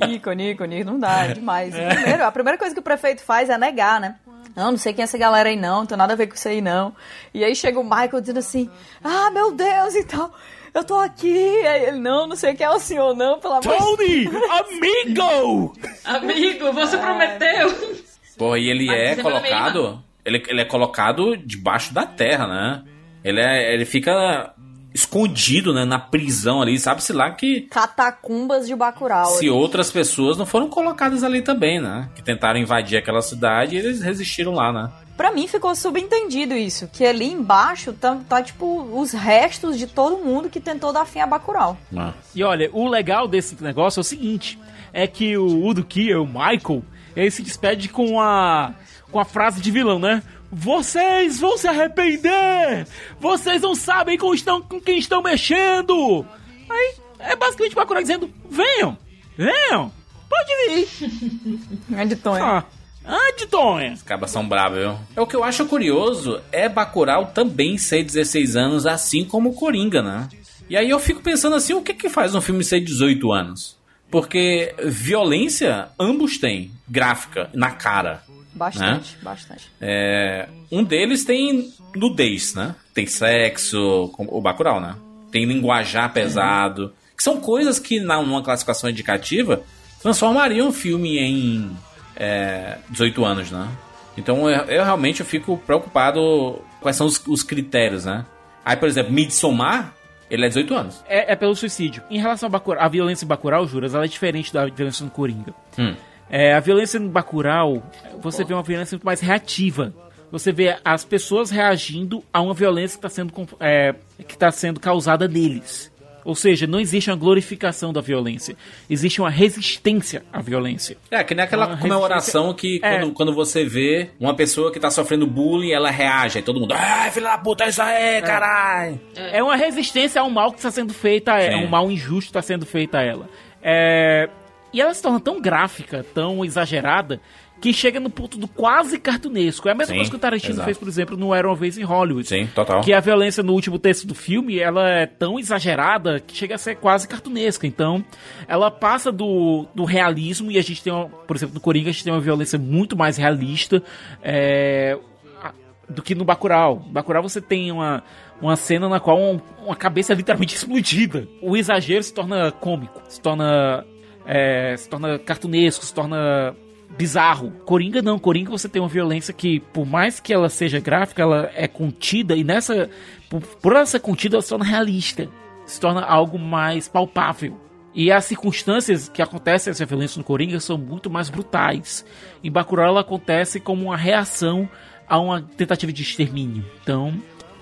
Ícone, ícone, não dá, é demais. Primeiro, a primeira coisa que o prefeito faz é negar, né? Não, não sei quem é essa galera aí não, não tem nada a ver com isso aí não. E aí chega o Michael dizendo assim, ah, meu Deus e tal, eu tô aqui. Aí ele, não, não sei quem é o senhor não, pelo amor Tony, amigo! Amigo, você prometeu. Porra, e ele é vai colocado. Ele, ele é colocado debaixo da terra, né? Ele, é, ele fica escondido, né? Na prisão ali, sabe-se lá que Catacumbas de Bacurau. se outras pessoas não foram colocadas ali também, né? Que tentaram invadir aquela cidade e eles resistiram lá, né? Pra mim ficou subentendido isso, que ali embaixo tá, tá tipo os restos de todo mundo que tentou dar fim a Bacurau. E olha, o legal desse negócio é o seguinte: é que o Udo Kier, o Michael, ele se despede com a, com a frase de vilão, né? Vocês vão se arrepender! Vocês não sabem com, estão, com quem estão mexendo! Aí é basicamente o Bacurau dizendo: venham! Venham! Pode vir! Ande, Tonho. Ah, ande, Tonho! Os cabas são bravos, viu? É o que eu acho curioso é Bacurau também ser 16 anos, assim como o Coringa, né? E aí eu fico pensando assim, o que que faz um filme ser 18 anos? Porque violência ambos têm, gráfica, na cara. Bastante, bastante. É, um deles tem nudez, né? Tem sexo, o Bacurau, né? Tem linguajar pesado. Que são coisas que, na, numa classificação indicativa, transformariam o filme em é, 18 anos, né? Então eu, eu realmente eu fico preocupado quais são os, os critérios, né? Aí, por exemplo, Midsommar, ele é 18 anos. É, é pelo suicídio. Em relação a violência em Bacurau, Juras, ela é diferente da violência no Coringa. Hum. É, a violência no Bacurau, você vê uma violência muito mais reativa. Você vê as pessoas reagindo a uma violência que está sendo, é, que tá sendo causada neles. Ou seja, não existe uma glorificação da violência. Existe uma resistência à violência. É, que nem aquela Uma comemoração que É. quando, quando você vê uma pessoa que tá sofrendo bullying, ela reage, aí todo mundo, ai, filha da puta, é isso aí, caralho. É uma resistência ao mal que está sendo feito a ela. É um mal injusto que está sendo feito a ela. É, E ela se torna tão gráfica, tão exagerada, que chega no ponto do quase cartunesco. É a mesma Sim, coisa que o Tarantino exato. fez, por exemplo, no Era Uma Vez em Hollywood. Sim, total. Que a violência no último texto do filme, ela é tão exagerada que chega a ser quase cartunesca. Então, ela passa do, do realismo e a gente tem, uma, por exemplo, no Coringa a gente tem uma violência muito mais realista é, do que no Bacurau. No Bacurau você tem uma, uma cena na qual um- uma cabeça é literalmente explodida. O exagero se torna cômico, se torna, é, se torna cartunesco, se torna bizarro. Coringa não, Coringa você tem uma violência que, por mais que ela seja gráfica, ela é contida e nessa. Por, por ela ser contida, ela se torna realista. Se torna algo mais palpável. E as circunstâncias que acontecem essa violência no Coringa são muito mais brutais. Em Bacurau ela acontece como uma reação a uma tentativa de extermínio. Então,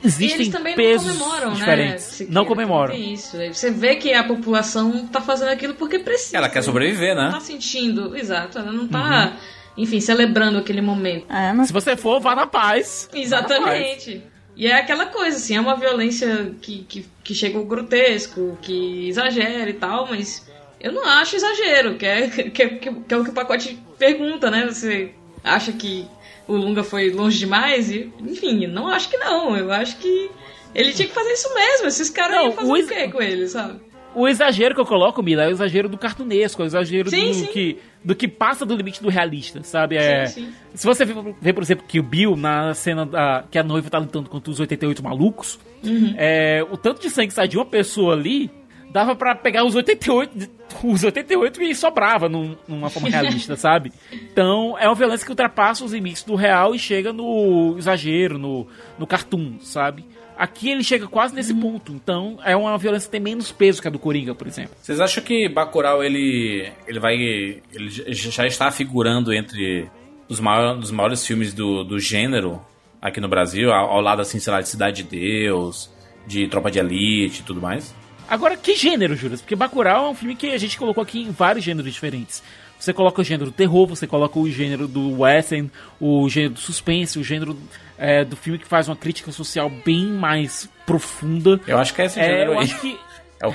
existem eles também pesos não comemoram, né? diferentes. Siqueira? não comemoram. É isso. Você vê que a população tá fazendo aquilo porque precisa. Ela quer sobreviver, Não né? tá sentindo, exato. Ela não tá, enfim, celebrando aquele momento. Se você for, vá na paz. Exatamente. E é aquela coisa, assim, é uma violência que, que, que chega ao grotesco, que exagera e tal, mas eu não acho exagero, que é, que, é- que é o que o pacote pergunta, né? Você acha que o Lunga foi longe demais? E, enfim, não acho que não. Eu acho que ele tinha que fazer isso mesmo. Esses caras iam fazer o, quê com ele, sabe? O exagero que eu coloco, Mila, é o exagero do cartunesco, é o exagero Sim, do, sim. Que, do que passa do limite do realista, sabe? É, Sim, sim. Se você vê, vê, por exemplo, que o Bill, na cena da, que a noiva tá lutando contra os 88 malucos, Uhum. é, o tanto de sangue que sai de uma pessoa ali, dava pra pegar os 88, os 88 e sobrava num, numa forma realista, sabe? Então, é uma violência que ultrapassa os limites do real e chega no exagero, no, no cartoon, sabe? Aqui ele chega quase nesse ponto, então é uma violência que tem menos peso que a do Coringa, por exemplo. Vocês acham que Bacurau ele ele vai ele já está figurando entre os maiores, dos maiores filmes do, do gênero aqui no Brasil, ao, ao lado, assim, sei lá, de Cidade de Deus, de Tropa de Elite e tudo mais. Agora, que gênero, Juras? Porque Bacurau é um filme que a gente colocou aqui em vários gêneros diferentes. Você coloca o gênero do terror, você coloca o gênero do western, o gênero do suspense, o gênero é, do filme que faz uma crítica social bem mais profunda. Eu acho que é esse gênero eu aí. acho que É o,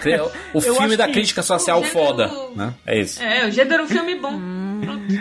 o Eu filme da crítica social foda, né? É isso. É, o gênero filme bom.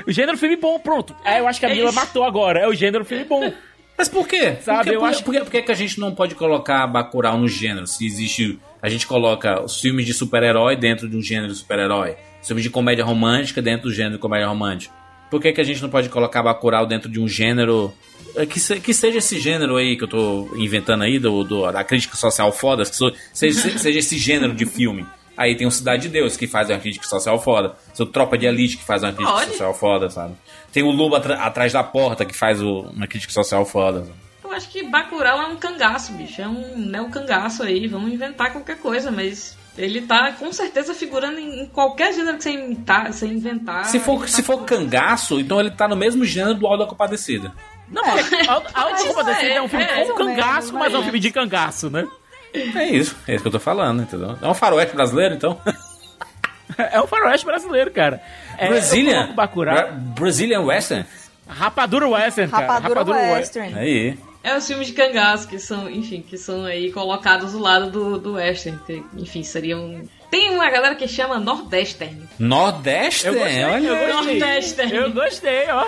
o gênero filme bom, pronto. É, eu acho que a É Mila isso. matou agora. É o gênero filme bom. Mas por quê? Sabe, por que, eu por, acho por que- por que a gente não pode colocar Bacurau no gênero? Se existe... A gente coloca os filmes de super-herói dentro de um gênero de super-herói. Filmes de comédia romântica dentro do gênero de comédia romântica. Por que, que a gente não pode colocar Bacurau dentro de um gênero... eh, Que, se- que seja esse gênero aí que eu tô inventando aí, do, do- da crítica social foda, que so- seja, seja esse gênero de filme. Aí tem o Cidade de Deus, que faz uma crítica social foda. Tem o Tropa de Elite, que faz uma crítica Olha. social foda, sabe? Tem o Lobo atra- atrás da porta, que faz o- uma crítica social foda. sabe? Eu acho que Bacurau é um cangaço, bicho. É um neo-cangaço aí. Vamos inventar qualquer coisa, mas ele tá com certeza figurando em, qualquer gênero que você imitar, você inventar. Se for, ele se tá- for cangaço, então ele tá no mesmo gênero do Aldo da Compadecida. Não, porque a a Alta Compadecida é um filme é, com cangaço, mas é um filme de cangaço, né? É isso, é isso que eu tô falando, entendeu? É um faroeste brasileiro, então. É um faroeste brasileiro, cara. É, Brazilian. Bra- Brazilian Western. Rapadura Western, cara. Rapadura We- Western. Aí. É os filmes de cangaço que são, enfim, que são aí colocados do lado do, do western. que, enfim, seriam... Tem uma galera que chama Nordestern. Nordeste? Eu gostei, olha. eu gostei. Nordestern. Eu gostei, ó.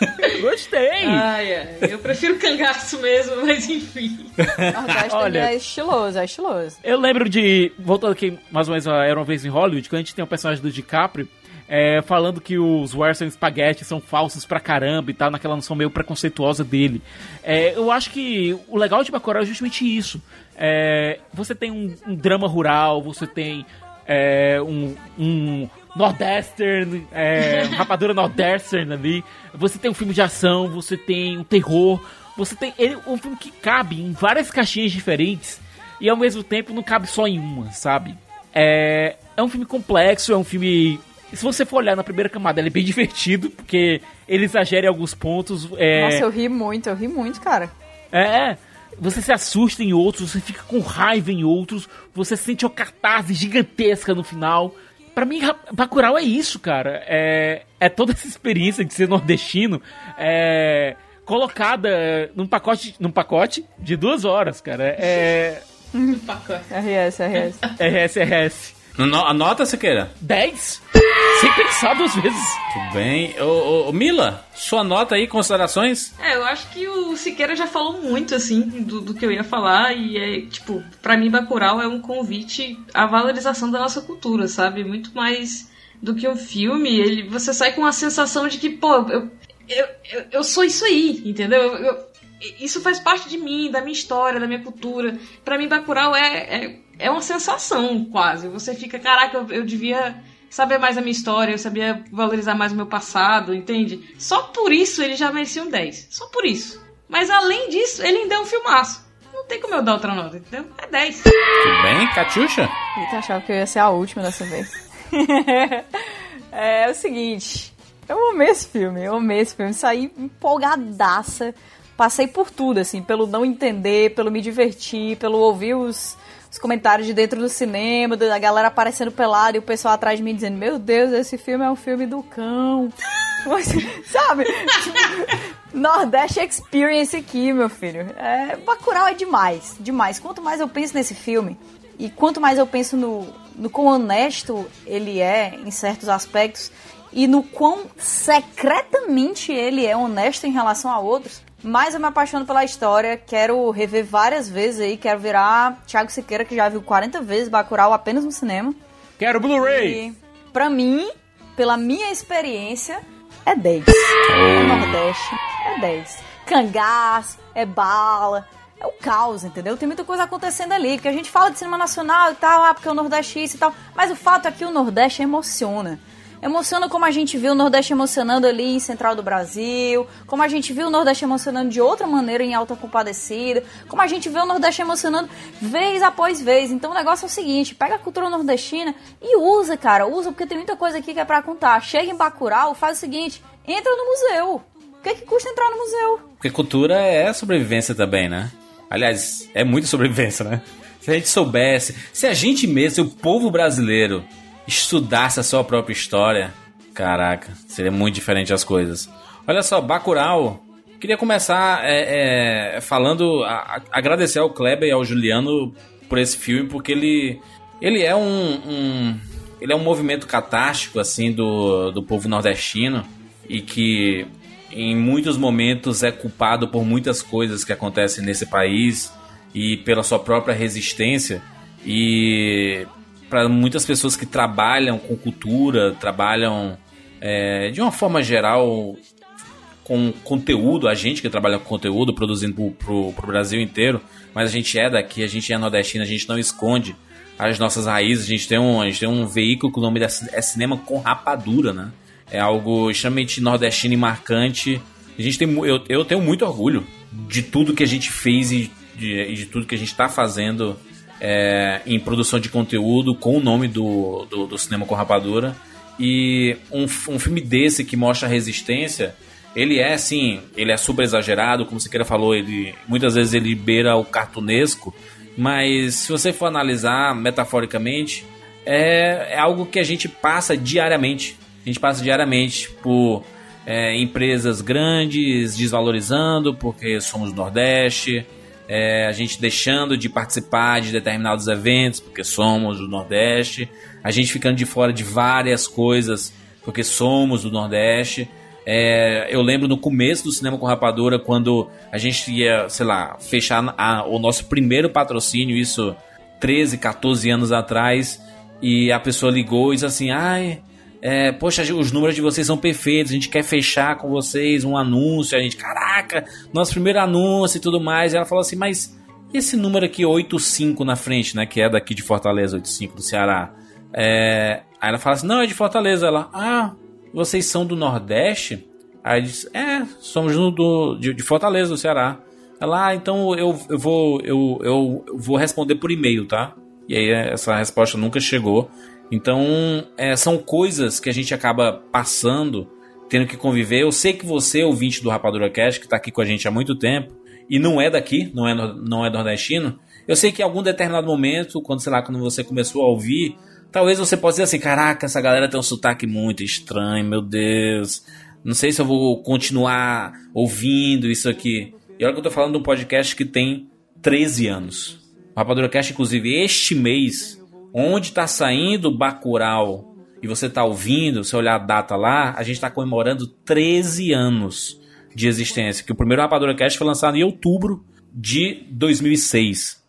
Gostei. Ai, ai, eu prefiro cangaço mesmo, mas enfim. Nordeste Olha. é estiloso, é estiloso. Eu lembro de. Voltando aqui mais uma vez a Era uma vez em Hollywood, quando a gente tem o personagem do DiCaprio. é, falando que os Western Spaghetti são falsos pra caramba e tal, naquela noção meio preconceituosa dele. É, eu acho que o legal de Bacurau é justamente isso. É, você tem um, um drama rural, você tem é, um, um Nordestern, é, rapadura Nordestern ali, você tem um filme de ação, você tem um terror, você tem ele, um filme que cabe em várias caixinhas diferentes e ao mesmo tempo não cabe só em uma, sabe? É, é um filme complexo, é um filme. Se você for olhar na primeira camada, ele é bem divertido, porque ele exagera em alguns pontos. É, Nossa, eu ri muito, eu ri muito, cara. é, você se assusta em outros, você fica com raiva em outros, você sente uma catarse gigantesca no final. Pra mim, Ra- Bacurau é isso, cara. É, é toda essa experiência de ser nordestino é, colocada num pacote, num pacote de duas horas, cara. É. RS, RS. RS, RS. No- Anota, Siqueira. 10? Sem pensar duas vezes. Tudo bem. Ô, ô, ô, Mila, sua nota aí, considerações? É, eu acho que o Siqueira já falou muito, assim, do, do que eu ia falar, e é, tipo, pra mim, Bacurau é um convite à valorização da nossa cultura, sabe? Muito mais do que um filme, ele, você sai com a sensação de que, pô, eu, eu, eu, eu sou isso aí, entendeu? Eu- eu- isso faz parte de mim, da minha história, da minha cultura. Pra mim, Bacurau é, é, é uma sensação, quase. Você fica, caraca, eu, eu devia saber mais a minha história, eu sabia valorizar mais o meu passado, entende? Só por isso ele já merecia um 10. Só por isso. Mas além disso, ele ainda é um filmaço. Não tem como eu dar outra nota, entendeu? É 10. Tudo bem, Catiuxa? Eita, achava que eu ia ser a última dessa vez. é, o seguinte, eu amei esse filme, eu amei esse filme, saí empolgadaça, passei por tudo, assim, pelo não entender, pelo me divertir, pelo ouvir os, os comentários de dentro do cinema, da galera aparecendo pelada e o pessoal atrás de mim dizendo, meu Deus, esse filme é um filme do cão. Mas, Sabe? Nordeste Experience aqui, meu filho. É, Bacurau é demais, demais. Quanto mais eu penso nesse filme, e quanto mais eu penso no, no quão honesto ele é em certos aspectos, e no quão secretamente ele é honesto em relação a outros, mais eu me apaixono pela história. Quero rever várias vezes aí, quero virar Thiago Siqueira, que já viu 40 vezes Bacurau apenas no cinema. Quero Blu-ray! E, pra mim, pela minha experiência, é 10. É Nordeste, é 10. Cangás, é bala, é o caos, entendeu? Tem muita coisa acontecendo ali, porque a gente fala de cinema nacional e tal, ah, porque o Nordeste é isso e tal, mas o fato é que o Nordeste emociona. Emociona como a gente viu o Nordeste emocionando ali em Central do Brasil, como a gente viu o Nordeste emocionando de outra maneira em Alta Compadecida, como a gente vê o Nordeste emocionando vez após vez. Então o negócio é o seguinte, pega a cultura nordestina e usa, cara, usa, porque tem muita coisa aqui que é pra contar. Chega em Bacurau, faz o seguinte, entra no museu. que, é que custa entrar no museu? Porque cultura é sobrevivência também, né? Aliás, é muito sobrevivência, né? Se a gente soubesse, se a gente mesmo, se o povo brasileiro estudasse a sua própria história, caraca, seria muito diferente as coisas. Olha só, Bacurau, queria começar é, é, falando, a, a, agradecer ao Kleber e ao Juliano por esse filme, porque ele, ele é um, um ele é um movimento catástico assim do, do povo nordestino e que em muitos momentos é culpado por muitas coisas que acontecem nesse país e pela sua própria resistência e para muitas pessoas que trabalham com cultura, trabalham é, de uma forma geral com conteúdo, a gente que trabalha com conteúdo, produzindo pro, pro, Brasil inteiro, mas a gente é daqui, a gente é nordestino, a gente não esconde as nossas raízes, a gente tem um, a gente tem um veículo que o nome é Cinema com Rapadura, né? É algo extremamente nordestino e marcante. A gente tem, eu, eu tenho muito orgulho de tudo que a gente fez e de, de tudo que a gente está fazendo é, em produção de conteúdo com o nome do, do, do Cinema com Rapadura. E um, um filme desse que mostra a resistência, ele é assim, ele é super exagerado, como você queira falou, ele muitas vezes ele beira o cartunesco, mas se você for analisar metaforicamente, é, é algo que a gente passa diariamente. A gente passa diariamente por é, empresas grandes desvalorizando porque somos do Nordeste, é, a gente deixando de participar de determinados eventos porque somos do Nordeste, a gente ficando de fora de várias coisas porque somos do Nordeste. É, eu lembro no começo do Cinema com Rapadura, quando a gente ia, sei lá, fechar a, o nosso primeiro patrocínio, isso 13, 14 anos atrás, e a pessoa ligou e disse assim: ai. É, poxa, os números de vocês são perfeitos, a gente quer fechar com vocês um anúncio, a gente, caraca, nosso primeiro anúncio e tudo mais. E ela falou assim, mas esse número aqui, 85 na frente, né, que é daqui de Fortaleza, 85 do Ceará. É, aí ela fala assim, não, é de Fortaleza. Ela, ah, vocês são do Nordeste? Aí diz, é, somos do, de, de Fortaleza, do Ceará. Ela, ah, então eu, eu, vou, eu, eu vou responder por e-mail, tá? E aí essa resposta nunca chegou. Então, é, são coisas que a gente acaba passando, tendo que conviver. Eu sei que você, ouvinte do Rapadura Cast, que está aqui com a gente há muito tempo, e não é daqui, não é, não é nordestino, eu sei que em algum determinado momento, quando, sei lá, quando você começou a ouvir, Talvez você possa dizer assim: caraca, essa galera tem um sotaque muito estranho, meu Deus. Não sei se eu vou continuar ouvindo isso aqui. E olha que eu tô falando de um podcast que tem 13 anos. O Rapadura Cast, inclusive, este mês, onde tá saindo o Bacurau e você tá ouvindo, se olhar a data lá, a gente tá comemorando 13 anos de existência. Que o primeiro Rapadura Cast foi lançado em outubro de 2006.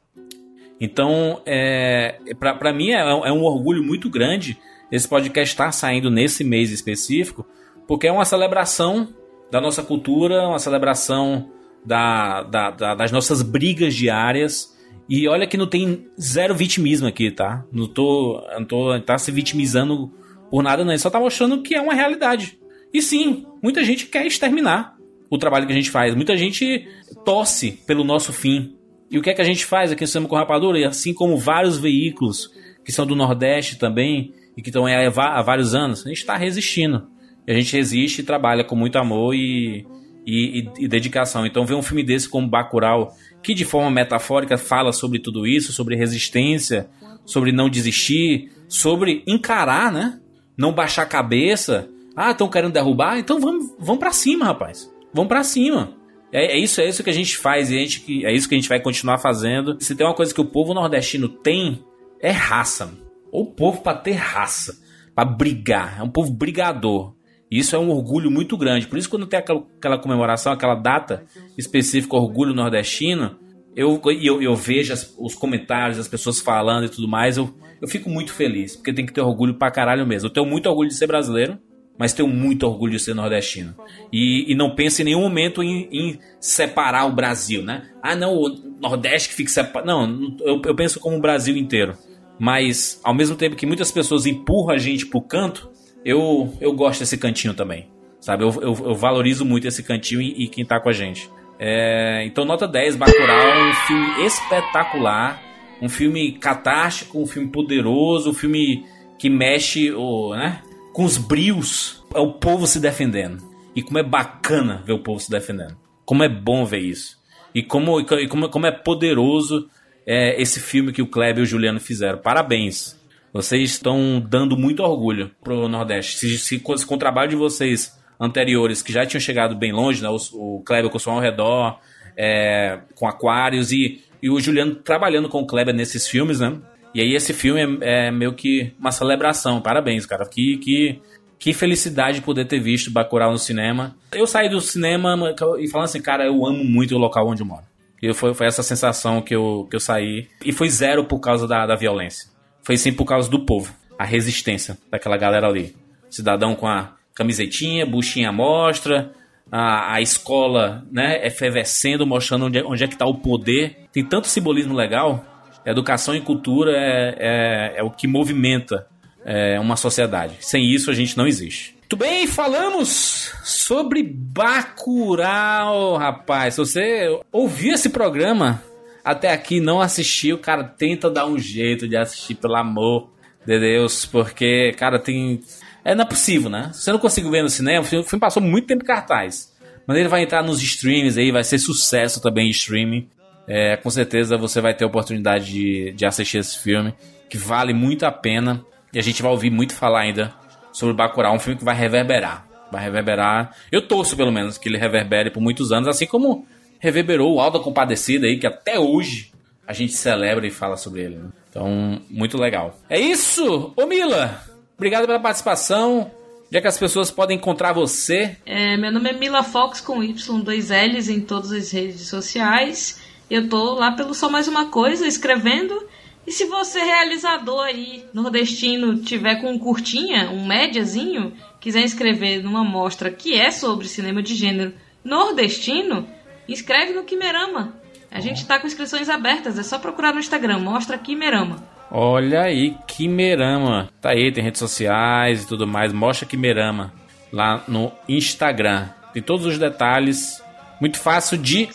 Então, é, para mim é, é, um orgulho muito grande esse podcast estar saindo nesse mês específico, porque é uma celebração da nossa cultura, uma celebração da, da, da, das nossas brigas diárias. E olha que não tem zero vitimismo aqui, tá? Não tô, não tô tá se vitimizando por nada, não. Ele só tá mostrando que é uma realidade. E sim, muita gente quer exterminar o trabalho que a gente faz. Muita gente torce pelo nosso fim. E o que é que a gente faz aqui no Cinema com Rapadura? E assim como vários veículos que são do Nordeste também e que estão há vários anos, a gente está resistindo. E a gente resiste e trabalha com muito amor e, e, e, dedicação. Então ver um filme desse como Bacurau, que de forma metafórica fala sobre tudo isso, sobre resistência, sobre não desistir, sobre encarar, né? Não baixar a cabeça. Ah, estão querendo derrubar? Então vamos, vamos para cima, rapaz. Vamos para cima. É, é, isso, é isso que a gente faz e a gente, é isso que a gente vai continuar fazendo. Se tem uma coisa que o povo nordestino tem, é raça. O povo para ter raça, para brigar, é um povo brigador. Isso é um orgulho muito grande. Por isso, quando tem aquela, aquela comemoração, aquela data específica, orgulho nordestino, eu, eu, eu vejo as, os comentários, as pessoas falando e tudo mais, eu, eu fico muito feliz, porque tem que ter orgulho pra caralho mesmo. Eu tenho muito orgulho de ser brasileiro, mas tenho muito orgulho de ser nordestino. E, e não penso em nenhum momento em, em, separar o Brasil, né? Ah, não, o Nordeste que fica separado. Não, eu, eu, penso como o Brasil inteiro. Mas, ao mesmo tempo que muitas pessoas empurram a gente pro canto, eu, eu gosto desse cantinho também. Sabe? Eu, eu, eu valorizo muito esse cantinho e, e quem tá com a gente. É, então, nota 10, Bacurau, um filme espetacular, um filme catártico, um filme poderoso, um filme que mexe o, né, com os brios, é o povo se defendendo. E como é bacana ver o povo se defendendo. Como é bom ver isso. E como, e como, como é poderoso é, esse filme que o Kleber e o Juliano fizeram. Parabéns. Vocês estão dando muito orgulho pro Nordeste. Se, se, se com o trabalho de vocês anteriores, que já tinham chegado bem longe, né? o, o Kleber com o som ao redor, é, com Aquários, e, e o Juliano trabalhando com o Kleber nesses filmes, né? E aí esse filme é, é meio que uma celebração. Parabéns, cara. Que, que, que felicidade poder ter visto Bacurau no cinema. Eu saí do cinema e falando assim, cara, eu amo muito o local onde eu moro. E foi, foi essa sensação que eu, que eu saí. E foi zero por causa da, da violência. Foi sim por causa do povo. A resistência daquela galera ali. Cidadão com a camisetinha, buchinha à mostra, a, a escola né, efervescendo, mostrando onde é, onde é que está o poder. Tem tanto simbolismo legal. Educação e cultura é, é, é o que movimenta é, uma sociedade. Sem isso a gente não existe. Muito bem, falamos sobre Bacurau, rapaz. Se você ouviu esse programa até aqui não assistiu, cara, tenta dar um jeito de assistir, pelo amor de Deus, porque, cara, tem. É, não é possível, né? Se você não conseguiu ver no cinema, o filme passou muito tempo em cartaz. Mas ele vai entrar nos streams aí, vai ser sucesso também em streaming. É, com certeza você vai ter a oportunidade de, de assistir esse filme, que vale muito a pena. E a gente vai ouvir muito falar ainda sobre Bacurau, um filme que vai reverberar. Vai reverberar. Eu torço, pelo menos, que ele reverbere por muitos anos, assim como reverberou o Alda Compadecida aí, que até hoje a gente celebra e fala sobre ele. Né? Então, muito legal. É isso! Ô Mila, obrigado pela participação. Já que as pessoas podem encontrar você. É, meu nome é Mila Fox com Y, dois L's em todas as redes sociais. Eu tô lá pelo Só Mais Uma Coisa, escrevendo. E se você, realizador aí, nordestino, tiver com um curtinha, um médiazinho, quiser escrever numa mostra que é sobre cinema de gênero nordestino, inscreve no Quimerama. A gente está com inscrições abertas, é só procurar no Instagram, mostra Quimerama. Olha aí, Quimerama. Tá aí, tem redes sociais e tudo mais. Mostra Quimerama lá no Instagram. Tem todos os detalhes. Muito fácil de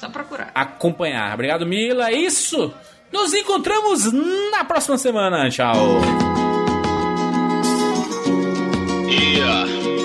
acompanhar. Obrigado, Mila. É isso! Nos encontramos na próxima semana. Tchau. Yeah.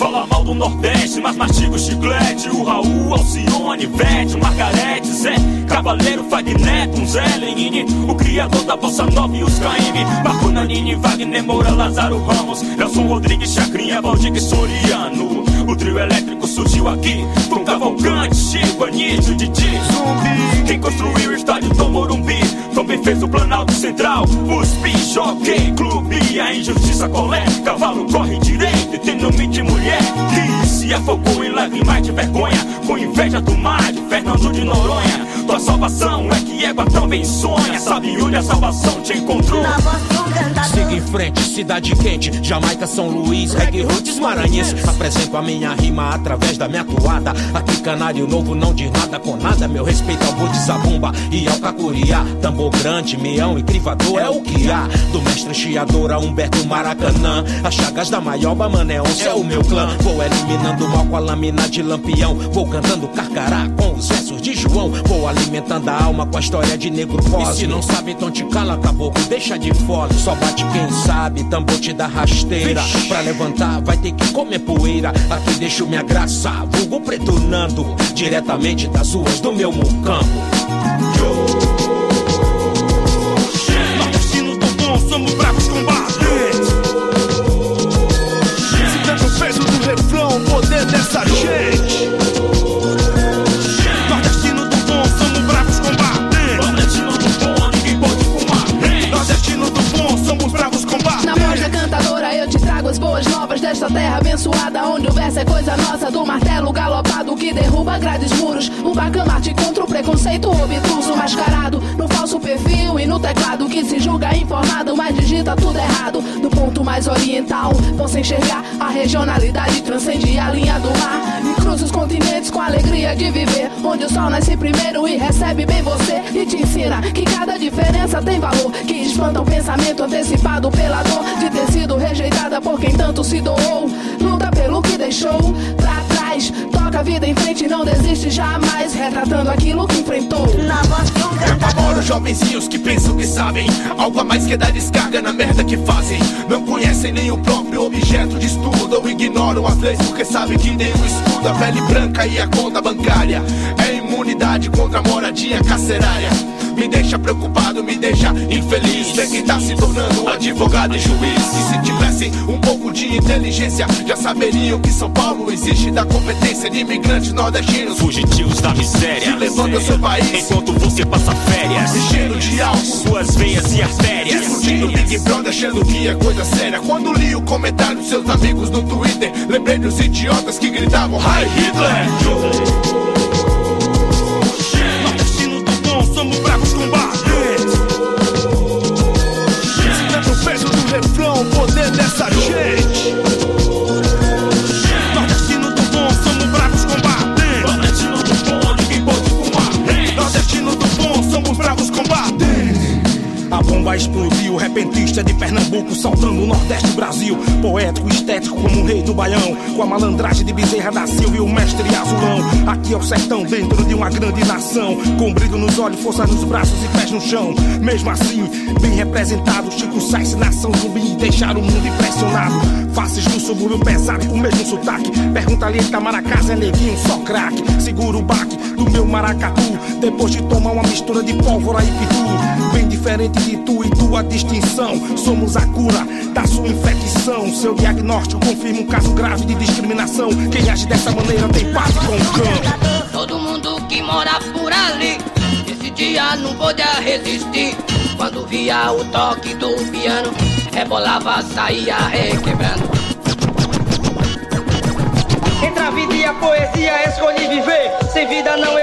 Fala mal do Nordeste, mas mastiga o chiclete. O Raul, Alcione, Vete, Margarete, Zé, Cavaleiro, Fagneto, Zé Lenine, o criador da Bossa Nova e os KM. Marco Nanini, Wagner Moura, Lázaro Ramos, Nelson Rodrigues, Chacrinha, Valdir e Soriano. O trio elétrico surgiu aqui, com Cavalcante, Chico, Anísio, Didi, Zumbi. Quem construiu o estádio do Morumbi, também fez o Planalto Central. USP, Jockey, Clube, a injustiça colé. Cavalo corre direito e tem nome de mulher que se afogou em lágrimas de vergonha, com inveja do mar de Fernando de Noronha. Tua salvação é que égua também sonha, sabe onde a salvação te encontrou? Na voz de cantador. Siga em frente, cidade quente, Jamaica, São Luís, reggae roots maranhense. Apresento a minha rima através da minha toada. Aqui canário novo não diz nada com nada. Meu respeito ao zabumba e ao cacuriá. Tambor grande, meão e crivador é o que há. Do mestre chiador a Humberto Maracanã. As chagas da Maioba, Mané Onça é o meu clã. Vou eliminando o mal com a lâmina de lampião. Vou cantando carcará com os versos de João. Vou alimentando a alma com a história de negro pós. E se não sabe, então te cala, caboclo, deixa de fora. Só bate quem sabe, tambor te dá rasteira. Pra levantar, vai ter que comer poeira. Aqui deixo minha graça, vulgo pretonando. Diretamente das ruas do meu mucambo. Nordestino retratando aquilo que enfrentou. Na voz de um apavoro jovenzinhos que pensam que sabem Algo a mais que dar descarga na merda que fazem. Não conhecem nem o próprio objeto de estudo. Ou ignoram as leis porque sabem que nenhum estuda A pele branca e a conta bancária. É imunidade contra a moradia carcerária me deixa preocupado, me deixa infeliz. Ver quem tá se tornando advogado e juiz. E se tivessem um pouco de inteligência Já saberiam que São Paulo existe. Da competência De imigrantes nordestinos. Fugitivos da miséria. Se levando ao seu país. Enquanto você passa férias. Enchendo de álcool. Suas veias e artérias. Discutindo Big Brother achando que é coisa séria. Quando li o comentário dos seus amigos no Twitter Lembrei dos idiotas que gritavam Hi Hitler! Nordestino somos explodiu, repentista de Pernambuco Saltando o Nordeste Brasil. Poético, estético como um rei do Baião. Com a malandragem de Bezerra da Silva e o mestre azulão Aqui é o sertão dentro de uma grande nação. Com brilho nos olhos, força nos braços e pés no chão. Mesmo assim, bem representado Chico Sainz, nação zumbi Deixaram o mundo impressionado. Faces do subúrbio pesado com o mesmo sotaque. Pergunta ali Itamaracás é neguinho, só craque. Segura o baque do meu maracatu. Depois de tomar uma mistura de pólvora e pitu Bem diferente de tu e tua distinção. Somos a cura da sua infecção. Seu diagnóstico confirma um caso grave de discriminação. Quem age dessa maneira tem paz com o cão. Todo mundo que mora por ali Esse dia não podia resistir. Quando via o toque do piano Rebolava, saía requebrando. Entre a vida e a poesia escolhi viver. Sem vida não